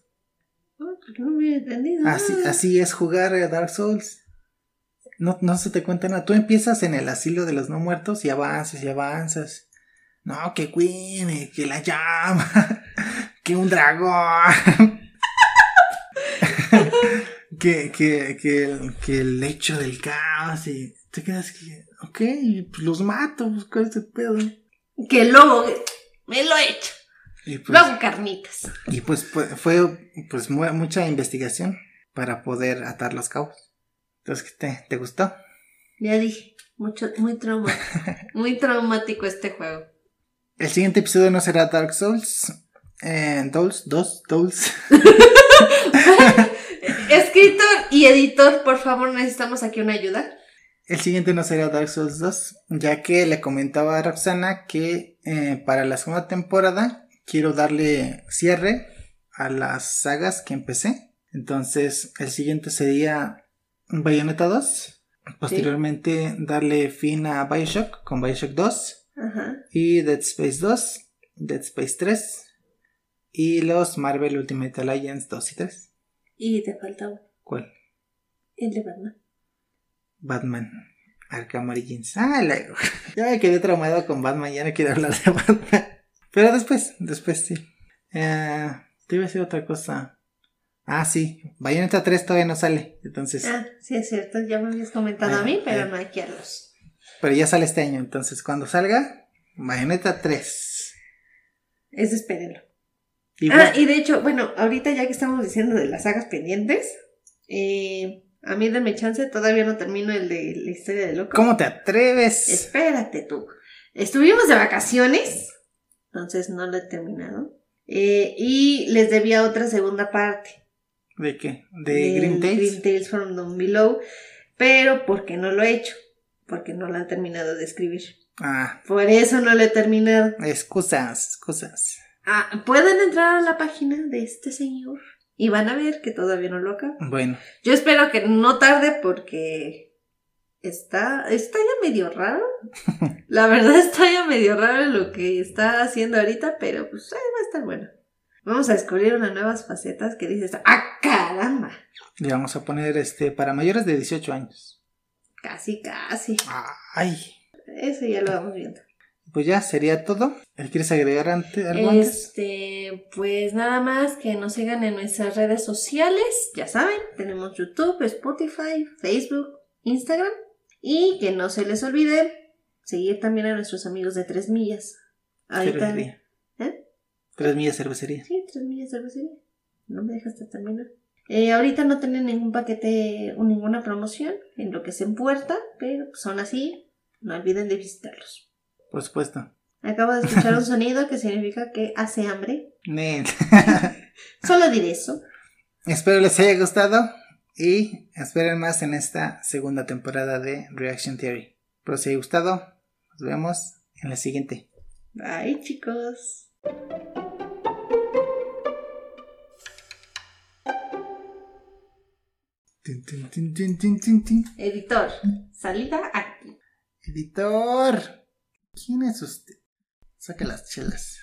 Ah, pues no me he entendido. Así, así es jugar a Dark Souls. No, no se te cuenta nada. Tú empiezas en el asilo de los no muertos y avanzas y avanzas. No, que Queen, que la llama, que un dragón. *laughs* que, que, que, el, que el lecho del caos y te quedas que, ok, pues los mato, pues cuál es el pedo. Que el lobo me lo he hecho. Y pues, Luego carnitas. y pues fue, pues mu- mucha investigación para poder atar los cabos. Entonces, ¿qué te, te gustó? Ya dije, mucho, muy traumático. *laughs* muy traumático este juego. El siguiente episodio no será Dark Souls. Eh, Douls, dos, Douls. *laughs* Escritor y editor, por favor, necesitamos aquí una ayuda. El siguiente no será Dark Souls 2, ya que le comentaba a Roxana que eh, para la segunda temporada quiero darle cierre a las sagas que empecé. Entonces, el siguiente sería Bayonetta 2. Posteriormente, darle fin a Bioshock con Bioshock 2. Ajá. Y Dead Space 2, Dead Space 3 y los Marvel Ultimate Alliance 2 y 3. Y te faltaba ¿Cuál? el de Batman. Batman. Arkham Origins. Ah, la... *laughs* ya me quedé traumado con Batman, ya no quiero hablar de Batman. *laughs* Pero después, después sí. Eh, te iba a decir otra cosa. Ah, sí. Bayonetta 3 todavía no sale. Entonces, Ah, sí, es cierto. Ya me habías comentado a mí, pero ah. no aquí a los. pero ya sale este año. Entonces, cuando salga, Bayonetta 3. Es espérenlo. Ah, y de hecho, bueno, ahorita ya que estamos diciendo de las sagas pendientes, eh, a mí denme chance, todavía no termino el de la historia de loco. ¿cómo te atreves? Espérate tú. Estuvimos de vacaciones, entonces no lo he terminado. Eh, y les debía otra segunda parte. ¿De qué? ¿De Grim Tales? Grim Tales from Down Below, pero porque no lo he hecho, porque no lo han terminado de escribir. Ah, Por eso no lo he terminado. excusas, excusas. Ah, pueden entrar a la página de este señor y van a ver que todavía no lo acaba. Bueno, Yo espero que no tarde porque está, está ya medio raro. *laughs* La verdad está ya medio raro lo que está haciendo ahorita, pero pues eh, va a estar bueno. Vamos a descubrir unas nuevas facetas que dices, ¡ah, caramba! le vamos a poner este para mayores de 18 años. Casi, casi. Ay, Eso ya lo vamos viendo. Pues ya sería todo. ¿Quieres agregar ante, algo antes? Este, pues nada más que nos sigan en nuestras redes sociales. Ya saben, tenemos YouTube, Spotify, Facebook, Instagram. Y que no se les olvide seguir también a nuestros amigos de Tres Millas. Ahorita. Cervecería. ¿Eh? Tres millas cervecería. Sí, Tres Millas Cervecería. No me dejaste terminar. Eh, ahorita no tienen ningún paquete o ninguna promoción en lo que es en puerta, pero pues, son así. No olviden de visitarlos. Por supuesto. Acabo de escuchar un sonido que significa que hace hambre. *laughs* Solo diré eso. Espero les haya gustado y esperen más en esta segunda temporada de Reaction Theory. Pero si ha gustado, nos vemos en la siguiente. Bye, chicos. Editor, salida aquí. Editor. ¿Quién es usted? Saca las chelas.